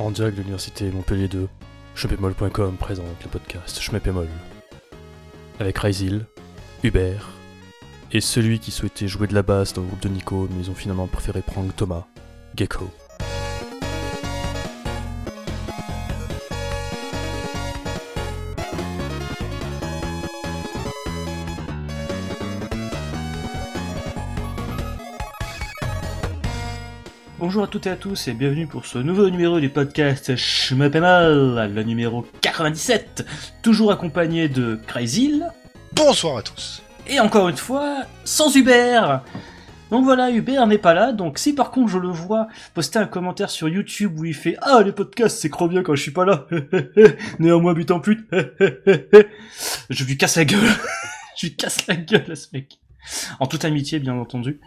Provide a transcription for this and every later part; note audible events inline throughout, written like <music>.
En direct de l'université Montpellier 2, Chepémol.com présente le podcast Chmepémol. Avec Raizil, Hubert, et celui qui souhaitait jouer de la basse dans le groupe de Nico, mais ils ont finalement préféré prendre Thomas, Gecko. Bonjour à toutes et à tous et bienvenue pour ce nouveau numéro du podcast Schmeppemal, le numéro 97, toujours accompagné de Crazyl, Bonsoir à tous. et encore une fois, sans Hubert donc voilà, Hubert n'est pas là, donc si par contre je le vois poster un commentaire sur YouTube où il fait « Ah, les podcasts, c'est trop bien quand je suis pas là <laughs> Néanmoins, butant pute <laughs> Je lui casse la gueule <laughs> Je lui casse la gueule à ce mec En toute amitié, bien entendu,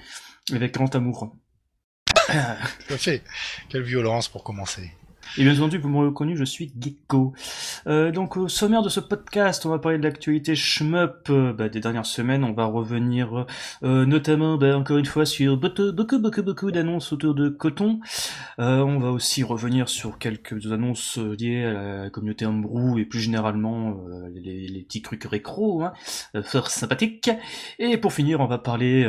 avec grand amour. Tout à fait. Quelle violence pour commencer. Et bien entendu, vous m'aurez reconnu, je suis Gecko. Euh, donc au sommaire de ce podcast, on va parler de l'actualité shmup euh, bah, des dernières semaines. On va revenir euh, notamment, bah, encore une fois, sur beaucoup, beaucoup, beaucoup, beaucoup d'annonces autour de Coton. Euh, on va aussi revenir sur quelques annonces euh, liées à la communauté Homebrew et plus généralement les, les petits trucs récro, hein, fort sympathiques. Et pour finir, on va parler...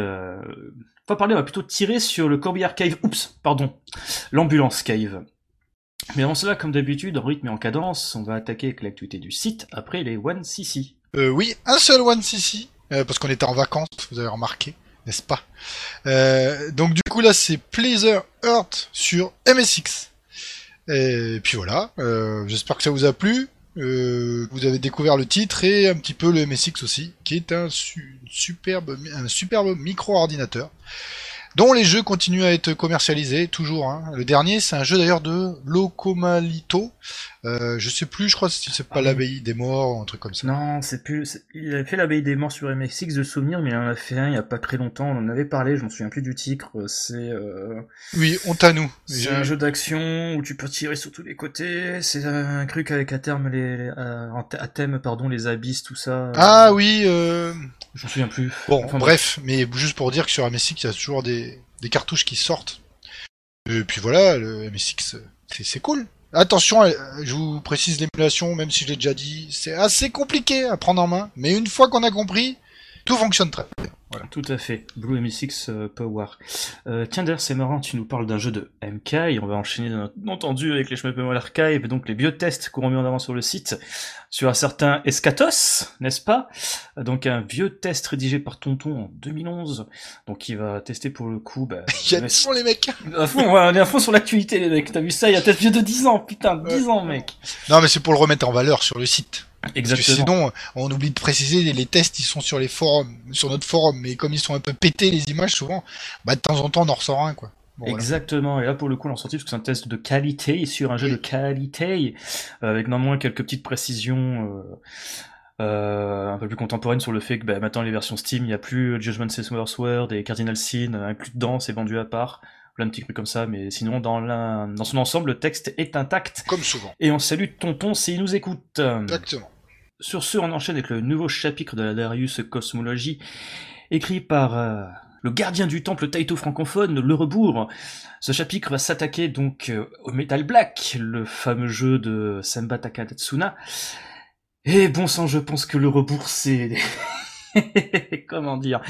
Va parler, on va plutôt tirer sur le Corbillard Cave. Oups, pardon. L'ambulance Cave. Mais avant cela, comme d'habitude, en rythme et en cadence, on va attaquer avec l'actualité du site après les One CC. Euh, oui, un seul One CC, euh, parce qu'on était en vacances, vous avez remarqué, n'est-ce pas? Euh, Donc du coup là, c'est Pleasure Earth sur MSX. Et puis voilà, euh, j'espère que ça vous a plu. Euh, vous avez découvert le titre et un petit peu le MSX aussi, qui est un, su- superbe, un superbe micro-ordinateur dont les jeux continuent à être commercialisés toujours. hein. Le dernier, c'est un jeu d'ailleurs de Locomalito. Euh, je sais plus, je crois si c'est pas Ah l'abbaye des morts ou un truc comme ça. Non, c'est plus. Il avait fait l'abeille des morts sur MSX de souvenir, mais il en a fait un il y a pas très longtemps. On en avait parlé, je m'en souviens plus du titre. C'est euh, Oui, honte à nous. c'est un jeu d'action où tu peux tirer sur tous les côtés. C'est un truc avec à terme les, à thème pardon les abysses tout ça. Ah oui, euh... je m'en souviens plus. bon, Enfin, bref, mais juste pour dire que sur MSX, il y a toujours des, des cartouches qui sortent. Et puis voilà, le MSX, euh, c'est c'est cool. Attention, euh, je vous précise l'émulation, même si je l'ai déjà dit, c'est assez compliqué à prendre en main, mais une fois qu'on a compris, tout fonctionne très bien. Tout à fait, Blue MSX euh, Power. Euh, tiens d'ailleurs c'est marrant, tu nous parles d'un jeu de MK et on va enchaîner bien entendu avec les chemins Archive et donc les biotests qu'on remet en avant sur le site. Sur un certain Escatos, n'est-ce pas? Donc un vieux test rédigé par Tonton en 2011, donc il va tester pour le coup... Bah, <laughs> Il y a sons, les mecs. À fond, ouais, on est à fond sur l'actualité les mecs, t'as vu ça Il y a peut-être vieux de 10 ans, putain, 10 ans mec. Non, mais c'est pour le remettre en valeur sur le site. Exactement. sinon, on oublie de préciser, les tests, ils sont sur les forums, sur notre forum, mais comme ils sont un peu pétés, les images, souvent, bah, de temps en temps, on en ressort un, quoi. Bon, voilà. Exactement, et là pour le coup on l'a sorti parce que c'est un test de qualité sur un jeu de qualité, euh, avec néanmoins quelques petites précisions euh, euh, un peu plus contemporaines sur le fait que bah, maintenant les versions Steam, il n'y a plus Judgment Summer Sword et Cardinal Sin inclus dedans, c'est vendu à part, plein de petits trucs comme ça, mais sinon dans, dans son ensemble le texte est intact. Comme souvent. Et on salue Tonton s'il nous écoute. Exactement. Sur ce, on enchaîne avec le nouveau chapitre de la Darius Cosmologie, écrit par euh, le gardien du temple Taito francophone, Le Rebours. Ce chapitre va s'attaquer donc euh, au Metal Black, le fameux jeu de Samba Takadatsuna. Et bon sang, je pense que Le Rebours, c'est... <laughs> Comment dire?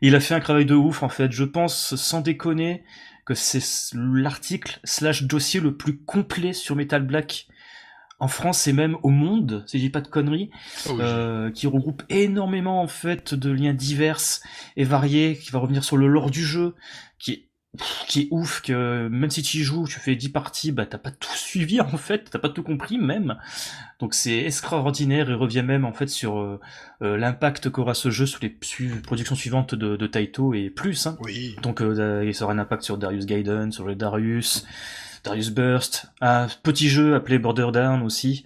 Il a fait un travail de ouf, en fait. Je pense, sans déconner, que c'est l'article slash dossier le plus complet sur Metal Black en France et même au monde, si je dis pas de conneries, Oh, oui. euh, qui regroupe énormément en fait de liens divers et variés, qui va revenir sur le lore du jeu, qui est qui est ouf que même si tu y joues, tu fais 10 parties, bah t'as pas tout suivi <laughs> en fait, t'as pas tout compris même. Donc c'est extraordinaire et revient même en fait sur euh, euh, l'impact qu'aura ce jeu sur les su- productions suivantes de, de Taito et plus. Hein. Oui. Donc euh, il aura un impact sur Darius Gaiden, sur le Darius, Darius Burst, un petit jeu appelé Border Down aussi,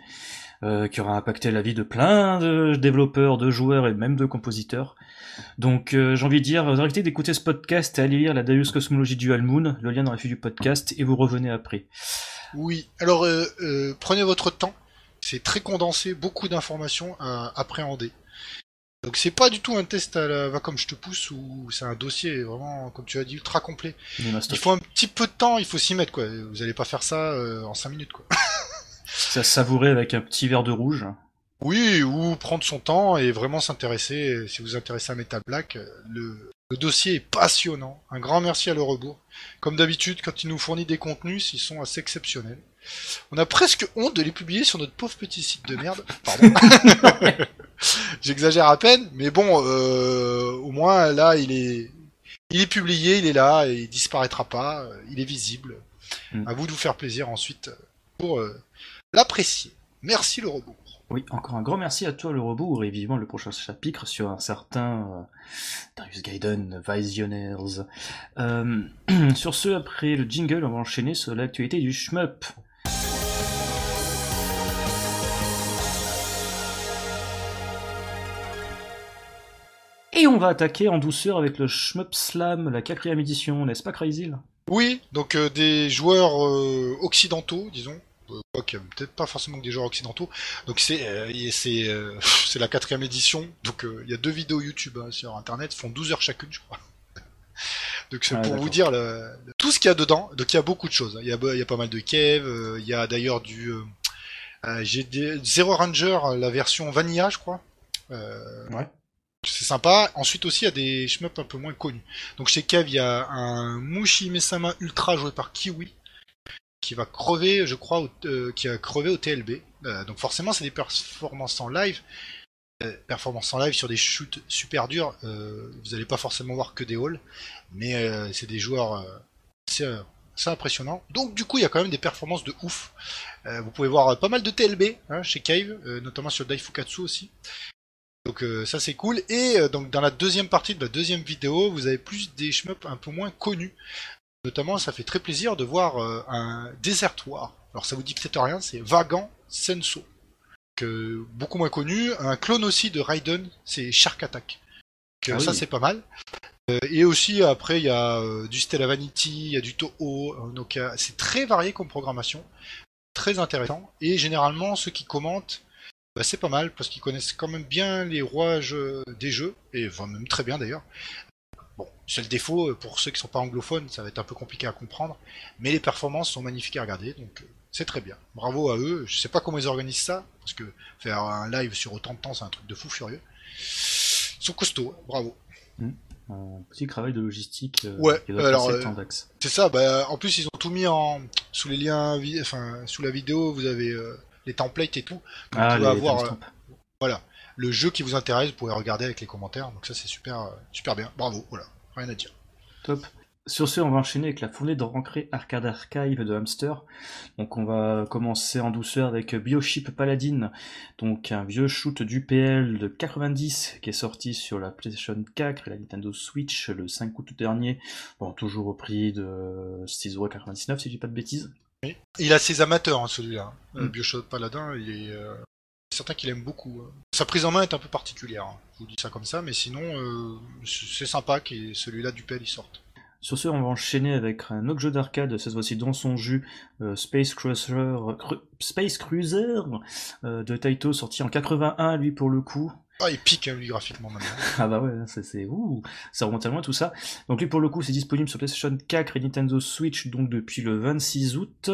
euh, qui aura impacté la vie de plein de développeurs, de joueurs et même de compositeurs. Donc euh, j'ai envie de dire, arrêtez d'écouter ce podcast et allez lire la Darius Cosmologie Dual Moon, le lien dans la fiche du podcast, et vous revenez après. Oui. Alors, euh, euh, prenez votre temps. C'est très condensé, beaucoup d'informations à appréhender. Donc c'est pas du tout un test à la va comme je te pousse ou c'est un dossier vraiment comme tu as dit ultra complet. Il faut un petit peu de temps, il faut s'y mettre quoi. Vous allez pas faire ça euh, en 5 minutes quoi. <laughs> Ça savourer avec un petit verre de rouge. Oui, ou prendre son temps et vraiment s'intéresser. Si vous vous intéressez à Metal Black, euh, le, le dossier est passionnant. Un grand merci à Le Rebours. Comme d'habitude, quand il nous fournit des contenus, ils sont assez exceptionnels. On a presque honte de les publier sur notre pauvre petit site de merde. Pardon. <laughs> <laughs> <laughs> J'exagère à peine, mais bon, euh, au moins là, il est, il est publié, il est là, et il disparaîtra pas, euh, il est visible. Mm. À vous de vous faire plaisir ensuite pour euh, l'apprécier. Merci le robot. Oui, encore un grand merci à toi le rebours et vivement le prochain chapitre sur un certain euh, Darius Gaiden Visionaires. Euh, <clears throat> sur ce, après le jingle, on va enchaîner sur l'actualité du shmup. Et on va attaquer en douceur avec le Shmup Slam, la quatrième édition, n'est-ce pas Crazy Oui, donc euh, des joueurs euh, occidentaux, disons. Euh, peut-être pas forcément que des joueurs occidentaux. Donc c'est c'est <laughs> c'est la quatrième édition. Donc il y a deux vidéos YouTube hein, sur internet, font 12 heures chacune, je crois. <laughs> Donc c'est Ah, pour vous dire le, le- tout ce qu'il y a dedans. Donc il y a beaucoup de choses. Il y a, il y a pas mal de Kev. euh, Il y a d'ailleurs du euh, euh, j'ai Zero Ranger, la version Vanilla, je crois. Ouais. C'est sympa. Ensuite aussi, il y a des shmups un peu moins connus. Donc chez Kev, il y a un Mushi Mesama Ultra joué par Kiwi qui va crever, je crois, euh, qui a crevé au TLB. Euh, donc forcément, c'est des performances en live. Euh, performances en live sur des shoots super durs. Vous n'allez pas forcément voir que des hauls, mais c'est des joueurs assez, assez impressionnants. Donc du coup, il y a quand même des performances de ouf. Vous pouvez voir pas mal de TLB hein, chez Cave, notamment sur Daifukatsu aussi. Donc euh, ça c'est cool. Et euh, donc dans la deuxième partie de la deuxième vidéo, vous avez plus des shmups un peu moins connus. Notamment, ça fait très plaisir de voir euh, un Desert War. Alors ça vous dit peut-être rien, c'est Vagan Senso. Que, beaucoup moins connu. Un clone aussi de Raiden, c'est Shark Attack. Que, Ah ça oui. c'est pas mal. Et aussi après il y a du Stella Vanity, il y a du Toho, un Nokia. C'est très varié comme programmation. Très intéressant. Et généralement ceux qui commentent bah, c'est pas mal parce qu'ils connaissent quand même bien les rouages euh, des jeux et enfin, même très bien d'ailleurs. Bon, c'est le défaut euh, pour ceux qui sont pas anglophones, ça va être un peu compliqué à comprendre, mais les performances sont magnifiques à regarder, donc euh, c'est très bien. Bravo à eux. Je sais pas comment ils organisent ça parce que faire un live sur autant de temps, c'est un truc de fou furieux. Ils sont costauds, hein, bravo. Un petit travail de logistique euh, Ouais, qui doit alors, euh. C'est ça. Bah, en plus, ils ont tout mis en sous les liens, enfin sous la vidéo, vous avez euh, les templates et tout. Ah, pouvez avoir euh. Voilà. Le jeu qui vous intéresse, vous pouvez regarder avec les commentaires. Donc ça, c'est super, euh, super bien. Bravo. Voilà. Rien à dire. Top. Sur ce, on va enchaîner avec la fournée de Rancré Arcade Archive de Hamster. Donc on va commencer en douceur avec Bioship Paladin, donc un vieux shoot du PL de 90 qui est sorti sur la PlayStation 4 et la Nintendo Switch le 5 août dernier. Bon, toujours au prix de 6,99€ si je dis pas de bêtises. Il a ses amateurs, hein, celui-là. Euh, Mm. Bioshock Paladin, il est euh, certain qu'il aime beaucoup. hein. Sa prise en main est un peu particulière. hein. Je vous dis ça comme ça, mais sinon, euh, c'est sympa que celui-là du PL il sorte. Sur ce, on va enchaîner avec un autre jeu d'arcade, cette fois-ci dans son jus, euh, Space Cruiser, Cru- Space Cruiser euh, de Taito, sorti en 81, lui pour le coup. Ah, il pique, hein, lui, graphiquement, maintenant. Ah bah ouais, c'est, ouh, ça remonte à loin tout ça. Donc lui pour le coup c'est disponible sur PlayStation 4 et Nintendo Switch donc depuis le 26 août.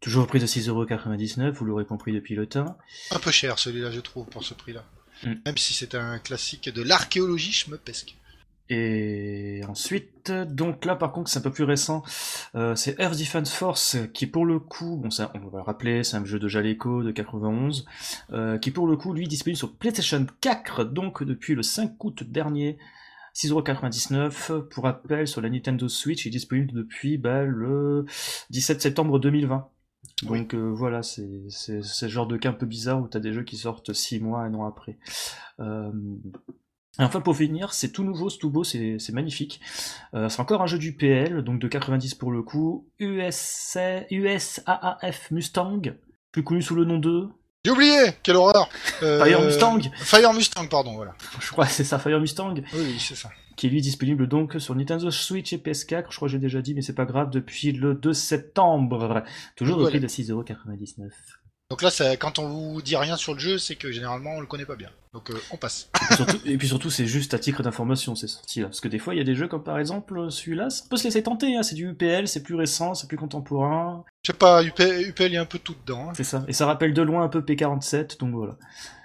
Toujours au prix de 6,99€, vous l'aurez compris depuis le temps. un peu cher, celui-là, je trouve, pour ce prix-là. Mm. Même si c'est un classique de l'archéologie schmeupesque. Et ensuite, donc là par contre c'est un peu plus récent, euh, c'est Earth Defense Force qui pour le coup, bon ça on va le rappeler, c'est un jeu de Jaleco de 91, euh, qui pour le coup lui est disponible sur PlayStation 4 donc depuis le 5 août dernier, 6,99€. Pour rappel, sur la Nintendo Switch, il est disponible depuis bah, le 17 septembre 2020. Donc euh, voilà, c'est ce genre de cas un peu bizarre où t'as des jeux qui sortent 6 mois, un an après. Euh, et enfin pour finir, c'est tout nouveau, c'est tout beau, c'est magnifique. Euh, c'est encore un jeu du PL, donc de 90 pour le coup. USA, USAAF Mustang, plus connu sous le nom de... J'ai oublié Quelle horreur <laughs> Euh, Fire Mustang Fire Mustang, pardon, voilà. Je crois que c'est ça, Fire Mustang, Oui, c'est ça. qui est lui disponible donc sur Nintendo Switch et PS4, je crois que j'ai déjà dit, mais c'est pas grave, depuis le 2 septembre. Toujours au prix de 6,99€. Donc là, ça, quand on vous dit rien sur le jeu, c'est que généralement on le connaît pas bien. Donc euh, on passe. Et puis surtout, et puis surtout, c'est juste à titre d'information, c'est sorti là. Parce que des fois, il y a des jeux comme par exemple celui-là, ça peut se laisser tenter, hein. c'est du UPL, c'est plus récent, c'est plus contemporain. Je sais pas, UPL, UPL il y a un peu tout dedans. hein. C'est ça. Et ça rappelle de loin un peu P47, donc voilà.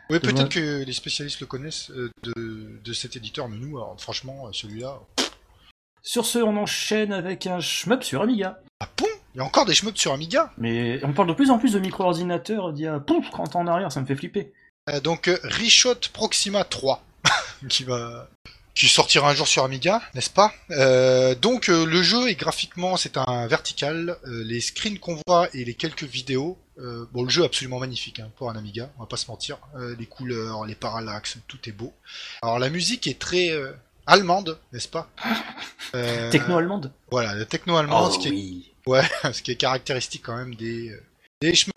Oui, peut-être que les spécialistes le connaissent euh, de, de cet éditeur, mais nous, alors, franchement, euh, celui-là. Sur ce, on enchaîne avec un shmup sur Amiga. Ah bon Il y a encore des shmups sur Amiga Mais on parle de plus en plus de micro-ordinateurs d'il y a pouf, 30 ans en arrière, ça me fait flipper. Euh, Donc euh, Reshot Proxima 3, <laughs> qui va qui sortira un jour sur Amiga, n'est-ce pas? Euh, Donc euh, le jeu est graphiquement, c'est un vertical. Euh, les screens qu'on voit et les quelques vidéos, euh, bon le jeu est absolument magnifique hein, pour un Amiga, on va pas se mentir. Euh, les couleurs, les parallaxes, tout est beau. Alors la musique est très euh, allemande, n'est-ce pas? <laughs> Euh, Techno-allemande? Voilà, la techno allemande, Oh ce qui est oui. <laughs> ce qui est caractéristique quand même des euh, des shmups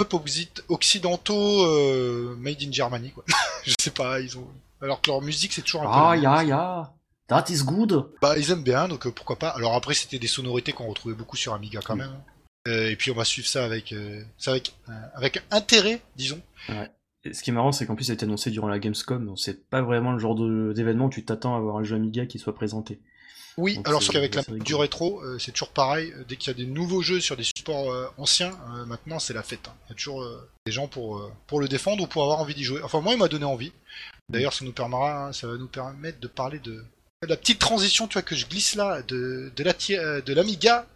occidentaux euh, made in Germany quoi. <laughs> Je sais pas, ils ont alors que leur musique c'est toujours un Ah, peu ya, ya. That is good. bah ils aiment bien donc euh, pourquoi pas. Alors après c'était des sonorités qu'on retrouvait beaucoup sur Amiga quand Mm. même. Euh, et puis on va suivre ça avec ça avec avec intérêt, disons. Et ce qui est marrant, c'est qu'en plus, ça a été annoncé durant la Gamescom, donc c'est pas vraiment le genre d'événement où tu t'attends à avoir un jeu Amiga qui soit présenté. Oui, Donc alors qu'avec la du rétro, euh, c'est toujours pareil. Euh, Dès qu'il y a des nouveaux jeux sur des supports euh, anciens, euh, maintenant c'est la fête. hein. Il y a toujours des gens pour, pour le défendre ou pour avoir envie d'y jouer. Enfin, moi, il m'a donné envie. D'ailleurs, ça nous permettra, hein, ça va nous permettre de parler de, la petite transition, tu vois, que je glisse là, de, de la de l'Amiga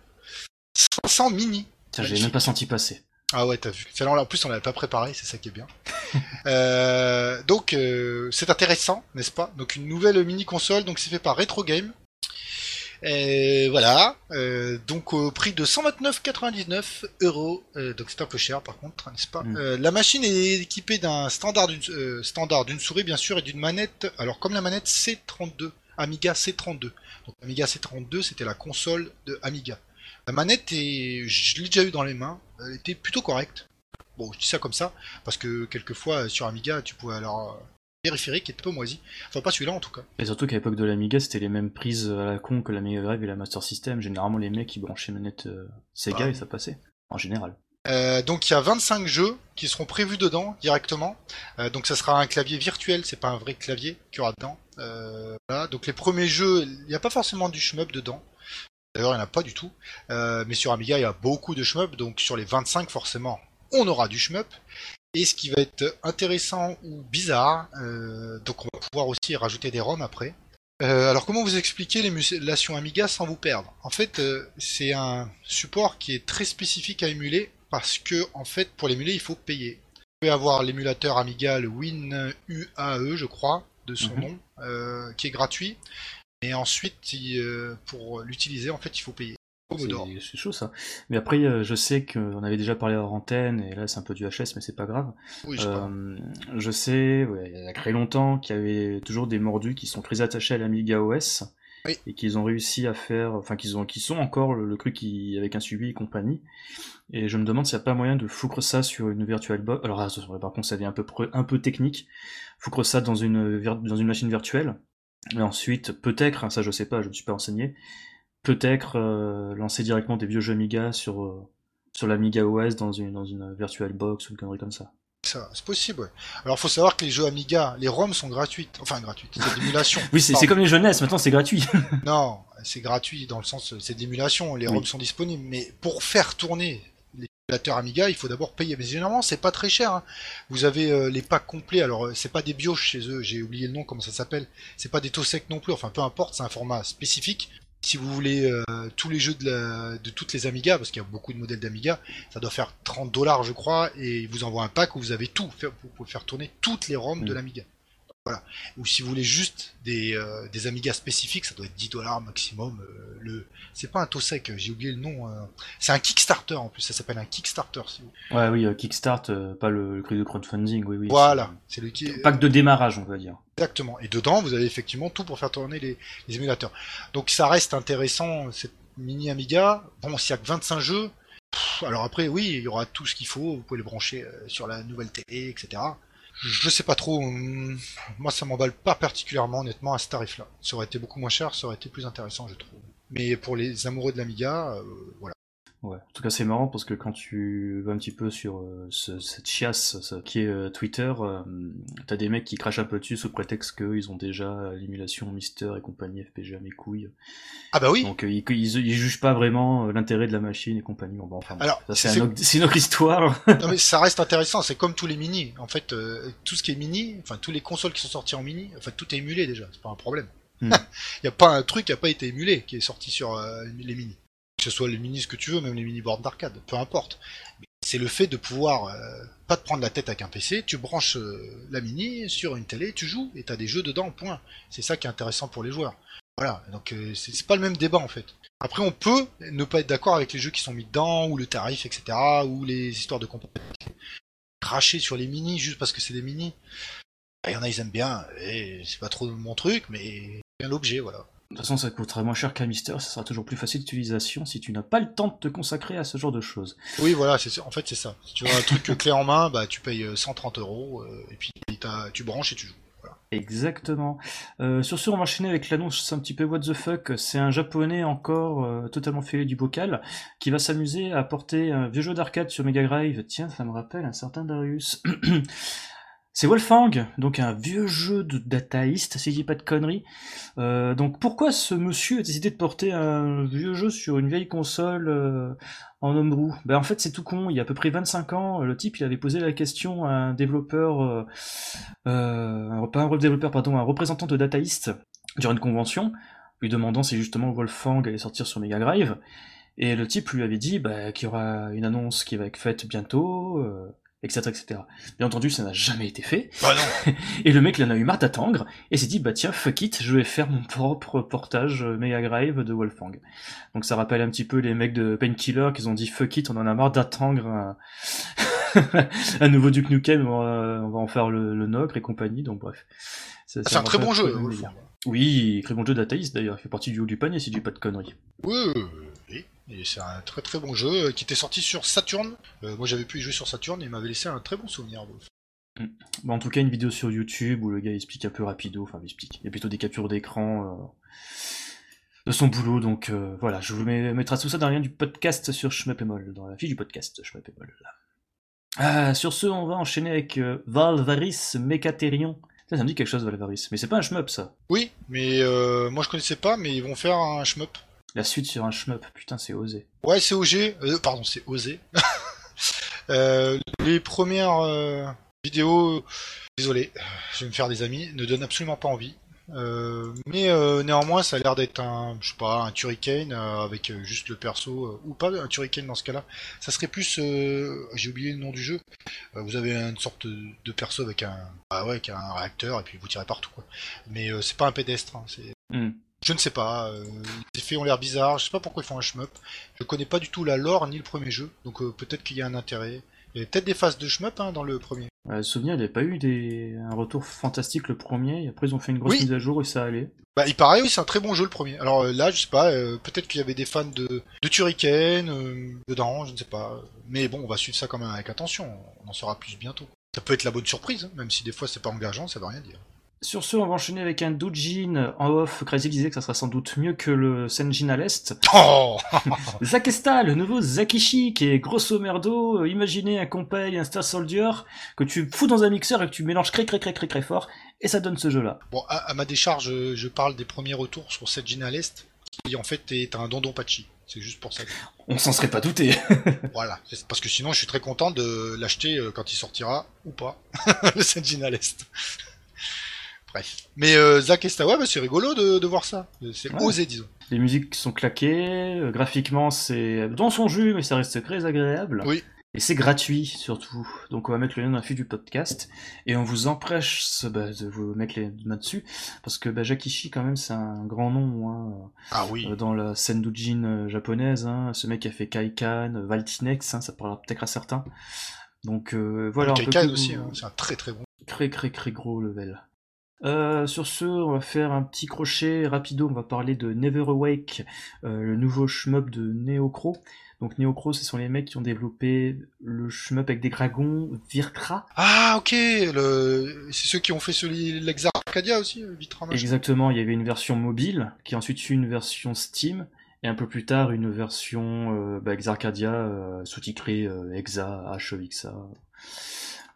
500 mini. Tiens, j'ai même pas senti passer. Ah ouais, t'as vu. Celle-là, en plus, on l'avait pas préparé, c'est ça qui est bien. <laughs> Euh, donc, euh, c'est intéressant, n'est-ce pas? Donc, une nouvelle mini-console, donc c'est fait par Retro Game. Et voilà, euh, donc au prix de 129,99 euros, euh, donc c'est un peu cher par contre, n'est-ce pas Mm. Euh, La machine est équipée d'un standard d'une euh, standard d'une souris bien sûr et d'une manette. Alors comme la manette C32, Amiga C32. Donc Amiga C32, c'était la console de Amiga. La manette est, je l'ai déjà eu dans les mains, elle était plutôt correcte. Bon, je dis ça comme ça parce que quelquefois sur Amiga, tu pouvais alors euh, périphérique un peu moisi. Enfin pas celui-là en tout cas. Et surtout qu'à l'époque de l'Amiga, c'était les mêmes prises à la con que la Mega Drive et la Master System. Généralement, les mecs, ils branchaient manette euh, Sega et ça passait. En général. Euh, donc il y a 25 jeux qui seront prévus dedans directement. Euh, donc ça sera un clavier virtuel, c'est pas un vrai clavier qu'il y aura dedans. Voilà. Donc les premiers jeux, il n'y a pas forcément du shmup dedans. D'ailleurs il n'y en a pas du tout. Mais sur Amiga il y a beaucoup de shmup, donc sur les 25 forcément on aura du shmup. Et ce qui va être intéressant ou bizarre, euh, donc on va pouvoir aussi rajouter des ROM après. Euh, alors comment vous expliquer l'émulation Amiga sans vous perdre? En fait, euh, c'est un support qui est très spécifique à émuler parce que en fait, pour l'émuler, il faut payer. Vous pouvez avoir l'émulateur Amiga, le WinUAE, je crois, de son Mhm. nom, qui est gratuit. Et ensuite, il, pour l'utiliser, en fait, il faut payer. Commodore. C'est chaud ça. Mais après, euh, je sais qu'on avait déjà parlé hors antenne, et là c'est un peu du HS, mais c'est pas grave. Oui. Euh, je sais, ouais, il y a très longtemps, qu'il y avait toujours des mordus qui sont très attachés à l'Amiga OS. Oui. Et qu'ils ont réussi à faire, enfin qu'ils ont, qui sont encore le, le truc qui, avec un suivi et compagnie. Et je me demande s'il n'y a pas moyen de foutre ça sur une VirtualBox. Alors, attention, par contre, ça devient un peu, un peu technique. Foutre ça dans une, dans une machine virtuelle. Et ensuite, peut-être, hein, ça je sais pas, je me suis pas renseigné, peut-être euh, lancer directement des vieux jeux Amiga sur, euh, sur l'Amiga OS dans une, dans une VirtualBox ou une connerie comme ça. Ça, c'est possible, ouais. Alors, faut savoir que les jeux Amiga, les ROM sont gratuites. Enfin, gratuites. C'est d'émulation. <laughs> Oui, c'est comme les jeunesses, maintenant c'est gratuit. <laughs> Non, c'est gratuit dans le sens, c'est d'émulation. Les Oui. ROM sont disponibles. Mais pour faire tourner l'émulateur Amiga, il faut d'abord payer. Mais généralement, c'est pas très cher. hein. Vous avez euh, les packs complets. Alors, c'est pas des BIOS chez eux. J'ai oublié le nom, comment ça s'appelle. C'est pas des Tosec non plus. Enfin, peu importe. C'est un format spécifique. Si vous voulez euh, tous les jeux de, la- de toutes les Amiga, parce qu'il y a beaucoup de modèles d'Amiga, ça doit faire 30 dollars, je crois, et ils vous envoient un pack où vous avez tout. Vous pouvez faire tourner toutes les ROM de Mm. l'Amiga. Voilà. Ou si vous voulez juste des, euh, des Amiga spécifiques, ça doit être 10 dollars maximum. euh, le, c'est pas un Tosec, j'ai oublié le nom. euh, c'est un Kickstarter en plus, ça s'appelle un Kickstarter. Si vous... Ouais, oui, euh, Kickstart, pas le, le de crowdfunding, oui, oui. Voilà, c'est le Pack de démarrage, on va dire. Exactement. Et dedans, vous avez effectivement tout pour faire tourner les, les émulateurs. Donc ça reste intéressant, cette mini Amiga. Bon, s'il y a que 25 jeux, pff, alors après, oui, il y aura tout ce qu'il faut. Vous pouvez les brancher sur la nouvelle télé, etc. Je sais pas trop. hum, Moi, ça m'emballe pas particulièrement, honnêtement, à ce tarif-là. Ça aurait été beaucoup moins cher, ça aurait été plus intéressant, je trouve. Mais pour les amoureux de l'Amiga, euh, voilà. Ouais. En tout cas, c'est marrant parce que quand tu vas un petit peu sur euh, ce- cette chiasse ça, qui est euh, Twitter, euh, t'as des mecs qui crachent un peu dessus sous prétexte qu'ils ont déjà l'émulation Mister et compagnie FPGA mes couilles. Ah bah oui. Donc euh, ils, ils, ils jugent pas vraiment euh, l'intérêt de la machine et compagnie. Bon, enfin, bon, Alors, ça, c'est- c'est un autre histoire. <laughs> Non mais ça reste intéressant, c'est comme tous les mini. En fait, euh, tout ce qui est mini, enfin tous les consoles qui sont sorties en mini, en fait tout est émulé déjà, c'est pas un problème. <laughs> Il Hmm. y a pas un truc qui a pas été émulé qui est sorti sur euh, les mini. Que ce soit les mini ce que tu veux, même les mini boards d'arcade, peu importe. C'est le fait de pouvoir euh, pas te prendre la tête avec un PC, tu branches euh, la mini sur une télé, tu joues et t'as des jeux dedans, point. C'est ça qui est intéressant pour les joueurs. Voilà, donc euh, c'est pas le même débat en fait. Après, on peut ne pas être d'accord avec les jeux qui sont mis dedans, ou le tarif, etc., ou les histoires de compatibilité. Cracher sur les mini juste parce que c'est des mini. Il y en a, ils aiment bien, et c'est pas trop mon truc, mais bien l'objet, voilà. De toute façon, ça coûtera moins cher qu'un Mister, ça sera toujours plus facile d'utilisation si tu n'as pas le temps de te consacrer à ce genre de choses. Oui, voilà, c'est en fait, c'est ça. Si tu veux un truc clé en main, bah, tu payes euh, 130 euros, euh, et puis tu branches et tu joues. Voilà. Exactement. Euh, sur ce, on va enchaîner avec l'annonce un petit peu what the fuck. C'est un japonais encore euh, totalement fêlé du bocal qui va s'amuser à porter un vieux jeu d'arcade sur Mega Drive. Tiens, ça me rappelle un certain Darius. <clears throat> C'est Wolfang, donc un vieux jeu de dataïste, si je dis pas de conneries. Euh, donc pourquoi ce monsieur a décidé de porter un vieux jeu sur une vieille console euh, en homebrew? Ben en fait c'est tout con, il y a à peu près 25 ans, le type il avait posé la question à un développeur, euh, euh, un- pas un développeur, pardon, un représentant de dataïste durant une convention, lui demandant si justement Wolfang allait sortir sur Mega Drive. Et le type lui avait dit bah, qu'il y aura une annonce qui va être faite bientôt, euh, etc., etc. Bien entendu, ça n'a jamais été fait. Bah non, <laughs> Et le mec, il en a eu marre d'attendre, et s'est dit, bah tiens, fuck it, je vais faire mon propre portage euh, Mega Drive de Wolfang. Donc ça rappelle un petit peu les mecs de Painkiller qui ont dit, fuck it, on en a marre d'attendre un... <laughs> un nouveau Duke Nukem, on va, on va en faire le, le et compagnie, donc bref. C'est un très bon jeu, délire. Oui, très bon jeu dataïste d'ailleurs, il fait partie du haut du panier si je dis pas de conneries. Oui, oui, oui, oui. Et c'est un très très bon jeu euh, qui était sorti sur Saturn. Euh, moi j'avais pu y jouer sur Saturn et il m'avait laissé un très bon souvenir. Wolf. Bon, en tout cas, une vidéo sur YouTube où le gars explique un peu rapido, enfin il explique, il y a plutôt des captures d'écran euh, de son boulot, donc euh, voilà, je vous mets, mettra tout ça dans le lien du podcast sur Schmeppemol, dans la fiche du podcast Schmeppemol. Ah, sur ce, on va enchaîner avec Valvaris Mechaterion. Ça, ça me dit quelque chose, Valvaris, mais c'est pas un shmup ça. Oui, mais euh, moi je connaissais pas, mais ils vont faire un shmup. La suite sur un shmup, putain, c'est osé. Ouais, c'est OG. Euh, pardon, c'est osé. <laughs> Euh, les premières euh, vidéos, désolé, je vais me faire des amis, ne donnent absolument pas envie. Euh, mais néanmoins, ça a l'air d'être un, je sais pas, un Turricane avec juste le perso ou pas un Turricane dans ce cas-là. Ça serait plus, j'ai oublié le nom du jeu. Vous avez une sorte de, perso avec un, ah ouais, avec un réacteur et puis vous tirez partout quoi. Mais c'est pas un pédestre. hein, c'est Hmm. Je ne sais pas, euh, les effets ont l'air bizarres, je sais pas pourquoi ils font un shmup. Je connais pas du tout la lore ni le premier jeu, donc euh, peut-être qu'il y a un intérêt. Il y avait peut-être des phases de shmup hein, dans le premier. Euh, souvenir, il n'y avait pas eu des... un retour fantastique le premier, et après ils ont fait une grosse Oui. mise à jour et ça allait. Bah il paraît oui c'est un très bon jeu le premier. Alors là je sais pas, peut-être qu'il y avait des fans de, de Turrican dedans, je ne sais pas. Mais bon on va suivre ça quand même avec attention, on en saura plus bientôt. Ça peut être la bonne surprise, hein, même si des fois c'est pas engageant, ça veut rien dire. Sur ce, on va enchaîner avec un doujin en off. Crazy disait que ça sera sans doute mieux que le Senjin à l'est. Oh <laughs> Zakesta, le nouveau Zakishi, qui est grosso merdo, euh, imaginez un compay, un Star Soldier, que tu fous dans un mixeur et que tu mélanges très très très très très fort, et ça donne ce jeu-là. Bon, à, à ma décharge, je, je parle des premiers retours sur Gina à l'Est, qui en fait est un Dondon Pachi. C'est juste pour ça. On s'en serait pas douté. <laughs> Voilà. Parce que sinon, je suis très content de l'acheter euh, quand il sortira, ou pas, <laughs> le Senjin à l'Est. Bref. Mais euh, Zach Estawa, bah, c'est rigolo de, de voir ça. C'est Ouais. osé, disons. Les musiques sont claquées, euh, graphiquement c'est dans son jus, mais ça reste très agréable. Oui. Et c'est gratuit surtout. Donc on va mettre le lien dans la fiche du podcast. Et on vous empresse bah, de vous mettre les mains dessus. Parce que bah, Jakishi quand même c'est un grand nom hein, Ah oui. euh, dans la scène d'Ujin euh, japonaise. Hein. Ce mec qui a fait Kaikan, Valtinex, hein, ça parlera peut-être à certains. Donc voilà. Kaikan aussi, c'est un très très bon. Très très très gros level. Euh, sur ce, on va faire un petit crochet rapido, on va parler de Never Awake, euh, le nouveau shmup de Neocro. Donc Neocro, ce sont les mecs qui ont développé le shmup avec des dragons, Virkra. Ah ok, le... c'est ceux qui ont fait celui l'Ex Arcadia aussi, euh, Vitra. Exactement, il y avait une version mobile, qui a ensuite une version Steam, et un peu plus tard une version bah, Exarcadia sous-titrée Exa, HEXA.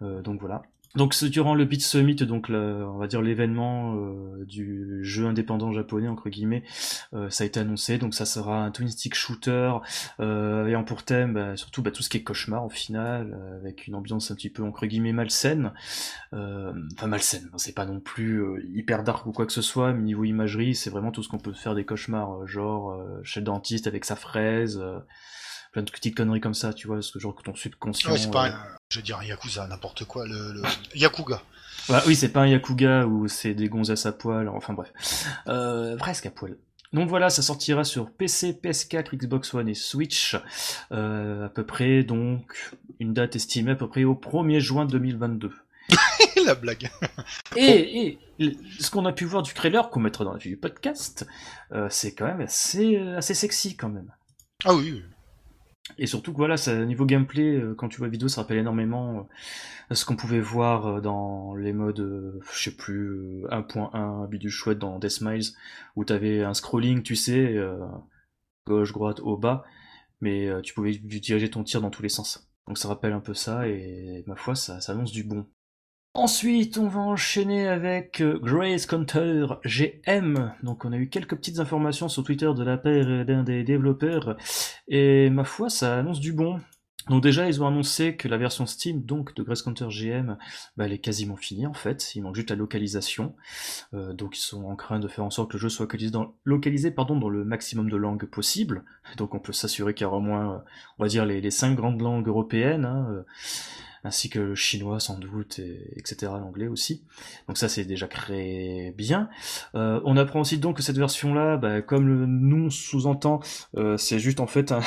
donc voilà. Donc durant le Beat Summit, donc on va dire l'événement euh, du jeu indépendant japonais entre guillemets, euh, ça a été annoncé. Donc ça sera un twin stick shooter euh, ayant pour thème bah, surtout bah, tout ce qui est cauchemar au final, avec une ambiance un petit peu entre guillemets malsaine. Enfin malsaine, c'est pas non plus hyper dark ou quoi que ce soit, mais niveau imagerie, c'est vraiment tout ce qu'on peut faire des cauchemars, genre chez le dentiste avec sa fraise plein de petites conneries comme ça, tu vois, ce genre que ton subconscient. Ouais, c'est pas, un, je veux dire, un Yakuza, n'importe quoi, le, le... <coughs> Yakuga. Bah, oui, c'est pas un Yakuga où c'est des gonzesses à poil, enfin bref. Euh, presque à poil. Donc voilà, ça sortira sur PC, PS4, Xbox One et Switch, euh, à peu près, donc, une date estimée à peu près au 1er juin 2022. <laughs> la blague. et, et, ce qu'on a pu voir du trailer, qu'on mettra dans la vue du podcast, euh, c'est quand même assez, assez sexy quand même. Ah oui, oui. Et surtout que voilà, ça, niveau gameplay, euh, quand tu vois la vidéo, ça rappelle énormément euh, ce qu'on pouvait voir euh, dans les modes, je sais plus, 1.1, du chouette dans Death Smiles, où t'avais un scrolling, tu sais, gauche, droite, haut, bas, mais tu pouvais diriger ton tir dans tous les sens. Donc ça rappelle un peu ça, et ma foi, ça, ça annonce du bon. Ensuite, on va enchaîner avec euh, Grace Counter GM. Donc, on a eu quelques petites informations sur Twitter de la part d'un des développeurs. Et ma foi, ça annonce du bon. Donc déjà, ils ont annoncé que la version Steam, donc de Grace Counter GM, bah, elle est quasiment finie en fait. Il manque juste la localisation. Euh, donc ils sont en train de faire en sorte que le jeu soit localisé dans, pardon, dans le maximum de langues possible. Donc on peut s'assurer qu'il y aura au moins, euh, on va dire, les, les cinq grandes langues européennes. Hein, ainsi que le chinois sans doute, et, etc. l'anglais aussi. Donc ça c'est déjà créé bien. Euh, on apprend aussi donc que cette version-là, bah, comme le nom sous-entend, euh, c'est juste en fait un,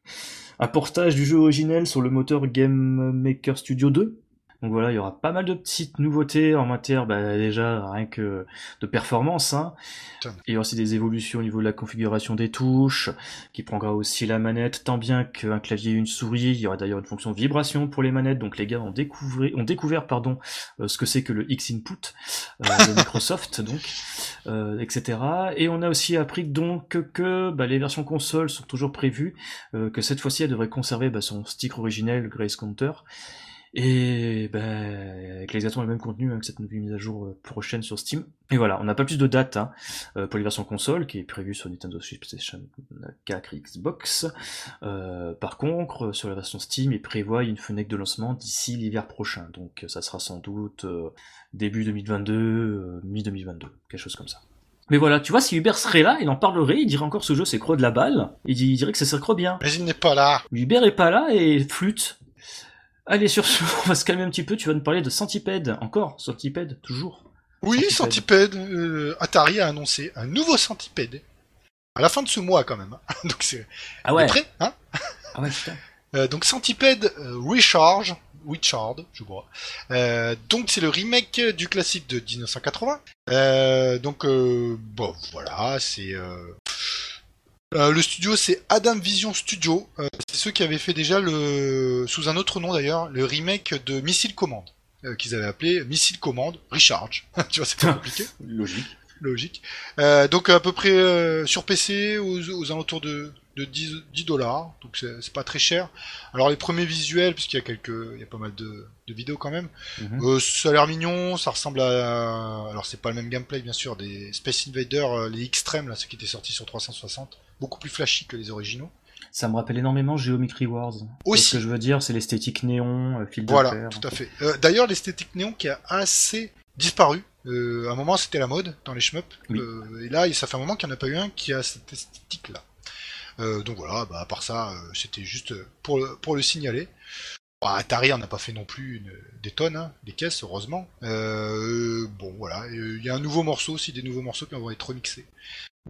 <laughs> un portage du jeu originel sur le moteur Game Maker Studio 2. Donc voilà, il y aura pas mal de petites nouveautés en matière, bah, déjà rien que de performance. Hein. Il y aura aussi des évolutions au niveau de la configuration des touches, qui prendra aussi la manette, tant bien qu'un clavier et une souris. Il y aura d'ailleurs une fonction vibration pour les manettes. Donc les gars ont découvert, ont découvert pardon, euh, ce que c'est que le X-Input euh, de <laughs> Microsoft, donc, euh, etc. Et on a aussi appris donc que bah, les versions consoles sont toujours prévues, que cette fois-ci elle devrait conserver bah, son stick originel Grace Counter et ben, avec exactement le même contenu hein, que cette nouvelle mise à jour euh, prochaine sur Steam. Et voilà, on n'a pas plus de date hein, euh, pour les versions console, qui est prévue sur Nintendo Switch, PlayStation 4 Xbox. Euh, par contre, sur la version Steam, il prévoit une fenêtre de lancement d'ici l'hiver prochain. Donc ça sera sans doute début 2022, mi-2022, quelque chose comme ça. Mais voilà, tu vois, si Hubert serait là, il en parlerait, il dirait encore ce jeu c'est creux de la balle, il dirait que ça serait trop bien. Mais il n'est pas là. Hubert est pas là et flûte. Allez, sur ce, <laughs> on va se calmer un petit peu. Tu vas nous parler de Centipede. Encore Centipede, toujours. Oui, Centipede. Euh, Atari a annoncé un nouveau Centipede. À la fin de ce mois, quand même. Hein. <laughs> donc c'est. Ah ouais. Prêt, hein Ah ouais, putain. Euh, donc Centipede euh, Recharge, Recharge, je crois. donc c'est le remake du classique de 1980. donc bon, voilà, c'est euh, le studio c'est Adam Vision Studio. Euh, c'est ceux qui avaient fait déjà le, sous un autre nom d'ailleurs, le remake de Missile Command, euh, qu'ils avaient appelé Missile Command Recharge. <laughs> tu vois, c'est pas compliqué. <laughs> Logique. Logique. donc à peu près sur PC aux, alentours de, de 10, dollars, donc c'est pas très cher. Alors les premiers visuels, puisqu'il y a quelques, il y a pas mal de, vidéos quand même. Mhm. ça a l'air mignon, ça ressemble à, alors c'est pas le même gameplay bien sûr, des Space Invaders, les Extreme là, ceux qui étaient sortis sur 360 beaucoup plus flashy que les originaux. Ça me rappelle énormément Geometry Wars. Aussi. Ce que je veux dire, c'est l'esthétique néon, euh, fil Voilà, tout à fait. Euh, d'ailleurs, l'esthétique néon qui a assez disparu. Euh, à un moment, c'était la mode dans les shmups. et là, ça fait un moment qu'il n'y en a pas eu un qui a cette esthétique-là. donc voilà, bah, à part ça, c'était juste pour le, pour le signaler. Bah, Atari n'a pas fait non plus des tonnes, hein, des caisses, heureusement. bon, voilà. Il y a un nouveau morceau aussi, des nouveaux morceaux qui vont être remixés.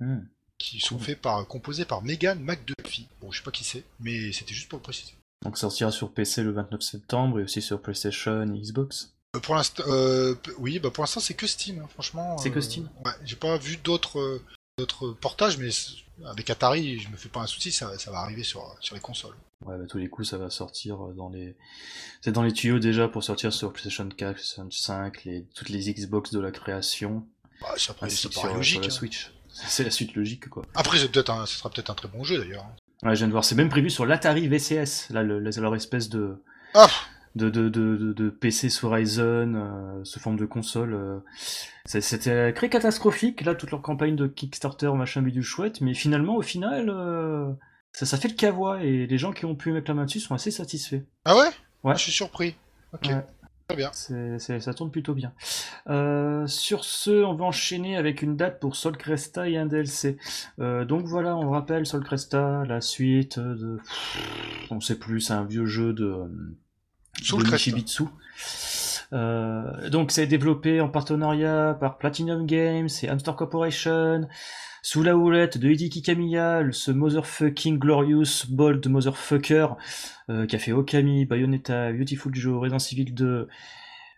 Hmm qui sont faits par, composés par Megan McDuffie. Bon, je sais pas qui c'est, mais c'était juste pour le préciser. Donc ça sortira sur PC le 29 septembre et aussi sur PlayStation et Xbox. Euh, pour l'instant, euh, oui, bah pour l'instant c'est que Steam, hein, franchement. C'est que euh, Steam. Ouais, j'ai pas vu d'autres d'autres portages, mais avec Atari, je me fais pas un souci, ça, ça va arriver sur, sur les consoles. Ouais, bah tous les coups, ça va sortir dans les. C'est dans les tuyaux déjà pour sortir sur PlayStation 4, PlayStation 5, les... toutes les Xbox de la création. Bah, ça, paraît, logique. Sur la hein. Switch <laughs> C'est la suite logique, quoi. Après, c'est peut-être un, ce sera peut-être un très bon jeu d'ailleurs. Ouais, je viens de voir, c'est même prévu sur l'Atari VCS, là, le, leur espèce de, Ah de, de, de, PC sous Ryzen, euh, sous forme de console. euh. C'était très catastrophique, là, toute leur campagne de Kickstarter, machin, du chouette, mais finalement, au final, euh, ça, ça fait le cavois, et les gens qui ont pu mettre la main dessus sont assez satisfaits. Ah ouais? Ouais. Ah, Je suis surpris. Ok. Ouais. Très bien. Ça tourne plutôt bien. Euh, sur ce, on va enchaîner avec une date pour Sol Cresta et un DLC. Euh, donc voilà, on rappelle Sol Cresta, la suite de... On sait plus, c'est un vieux jeu de... Soul de Cresta. Nishibitsu. Euh, donc c'est développé en partenariat par Platinum Games et Hamster Corporation, sous la houlette de Hideki Kamiya, ce motherfucking glorious bold motherfucker euh, qui a fait Okami, Bayonetta, Beautiful Joe, Resident Evil 2,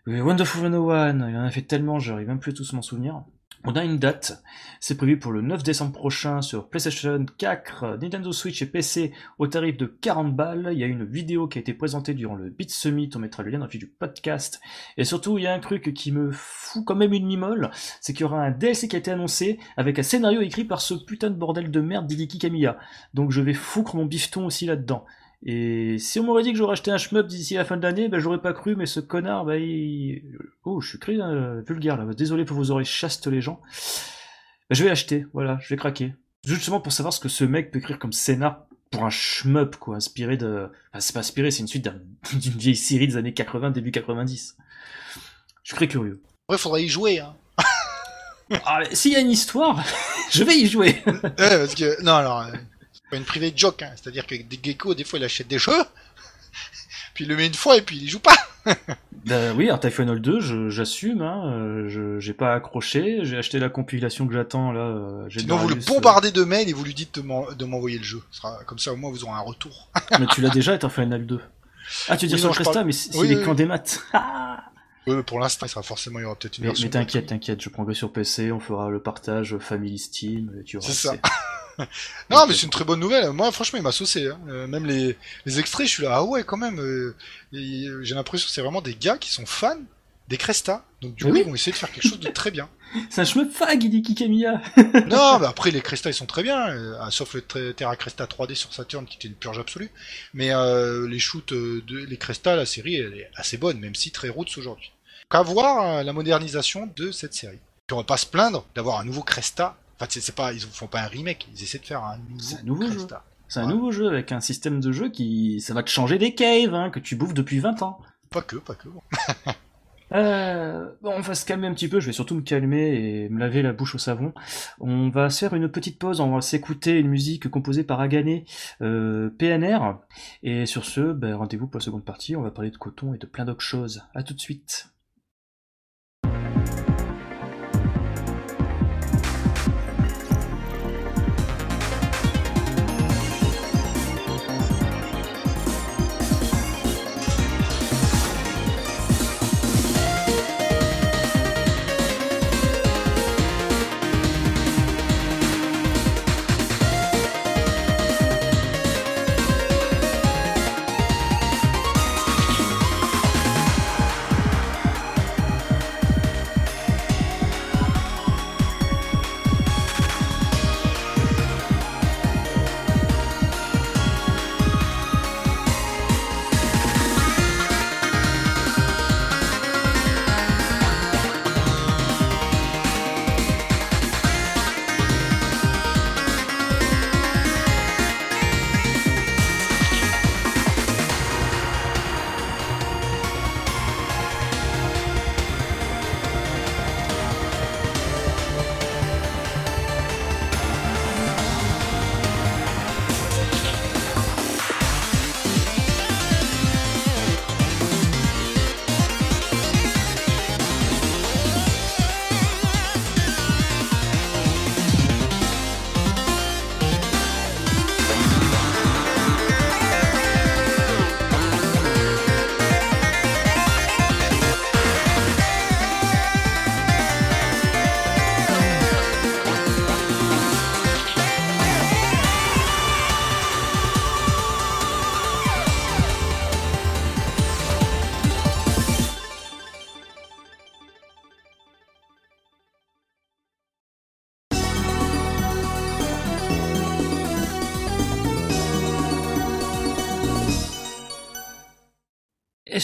euh, Wonderful 101, il en a fait tellement, j'arrive même plus à tous m'en souvenir. On a une date, c'est prévu pour le 9 décembre prochain sur PlayStation 4, Nintendo Switch et PC au tarif de 40 balles. Il y a une vidéo qui a été présentée durant le Beat Summit, on mettra le lien dans la fiche du podcast. Et surtout, il y a un truc qui me fout quand même une mimole, c'est qu'il y aura un DLC qui a été annoncé avec un scénario écrit par ce putain de bordel de merde d'Hideki Kamiya. Donc je vais foutre mon bifton aussi là-dedans. Et si on m'aurait dit que j'aurais acheté un shmup d'ici la fin de l'année, ben j'aurais pas cru, mais ce connard, bah il... Oh, je suis très euh, vulgaire là, désolé pour vos oreilles chastes les gens. Ben, je vais l'acheter, voilà, je vais craquer. Justement pour savoir ce que ce mec peut écrire comme scénar pour un shmup, quoi, inspiré de... Enfin, c'est pas inspiré, c'est une suite d'un- <laughs> d'une vieille série des années 80, début 90. Je suis très curieux. Après, faudrait y jouer. Hein. Ah, s'il y a une histoire, <laughs> je vais y jouer. Ouais, parce que non, alors, euh, une private joke. Hein. C'est-à-dire que des geckos, des fois, il achète des jeux, <laughs> puis il le met une fois et puis il y joue pas. <laughs> Ben oui, alors Typhonol 2, je- j'assume, hein, euh, j'ai pas accroché, j'ai acheté la compilation que j'attends là. euh, Sinon, vous le euh, bombardez de mails et vous lui dites de m'en- de m'envoyer le jeu. Ce sera comme ça, au moins, vous aurez un retour. <laughs> Mais tu l'as déjà, Typhonol 2. Ah, tu dis Oui, sur Cresta, parle- mais c'est Oui, oui, des maths. Ah pour l'instant, il sera forcément, il y aura peut-être une mais version. mais t'inquiète, t'inquiète, je prendrai sur PC, on fera le partage Family Steam, et tu auras C'est ça. Non, mais c'est une très bonne nouvelle. Moi, franchement, il m'a saucé. Hein. Euh, même les, les extraits, je suis là, ah ouais, quand même. euh, euh, J'ai l'impression que c'est vraiment des gars qui sont fans des Cresta. Donc, du Mais coup, oui. ils vont essayer de faire quelque chose de très bien. <laughs> C'est un chemin fag, il dit Kikamiya. <laughs> non, mais après, les Cresta, ils sont très bien. euh, ah, sauf le Terra Cresta 3D sur Saturn, qui était une purge absolue. Mais euh, les shoots, euh, de, les Cresta, la série, elle est assez bonne, même si très roots aujourd'hui. Qu'à voir euh, la modernisation de cette série. Puis on va pas se plaindre d'avoir un nouveau Cresta. Enfin, c'est pas, ils font pas un remake, ils essaient de faire un nouveau, C'est un nouveau jeu. C'est un nouveau jeu avec un système de jeu qui. Ça va te changer des caves, hein, que tu bouffes depuis 20 ans. Pas que, pas que. <laughs> Euh, bon, on va se calmer un petit peu, je vais surtout me calmer et me laver la bouche au savon. On va se faire une petite pause, on va s'écouter une musique composée par Agane, euh, PNR. Et sur ce, ben, rendez-vous pour la seconde partie, on va parler de coton et de plein d'autres choses. À tout de suite.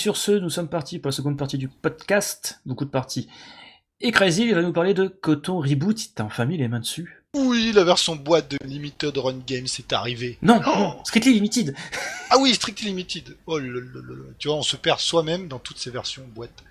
Sur ce, nous sommes partis pour la seconde partie du podcast. Beaucoup de parties. Et Crazy, il va nous parler de Coton Reboot. T'as enfin mis les mains dessus Oui, la version boîte de Limited Run Games est arrivée. Non, non, Strictly Limited. <laughs> Ah oui, Strictly Limited. Oh là là là là. Tu vois, on se perd soi-même dans toutes ces versions boîte.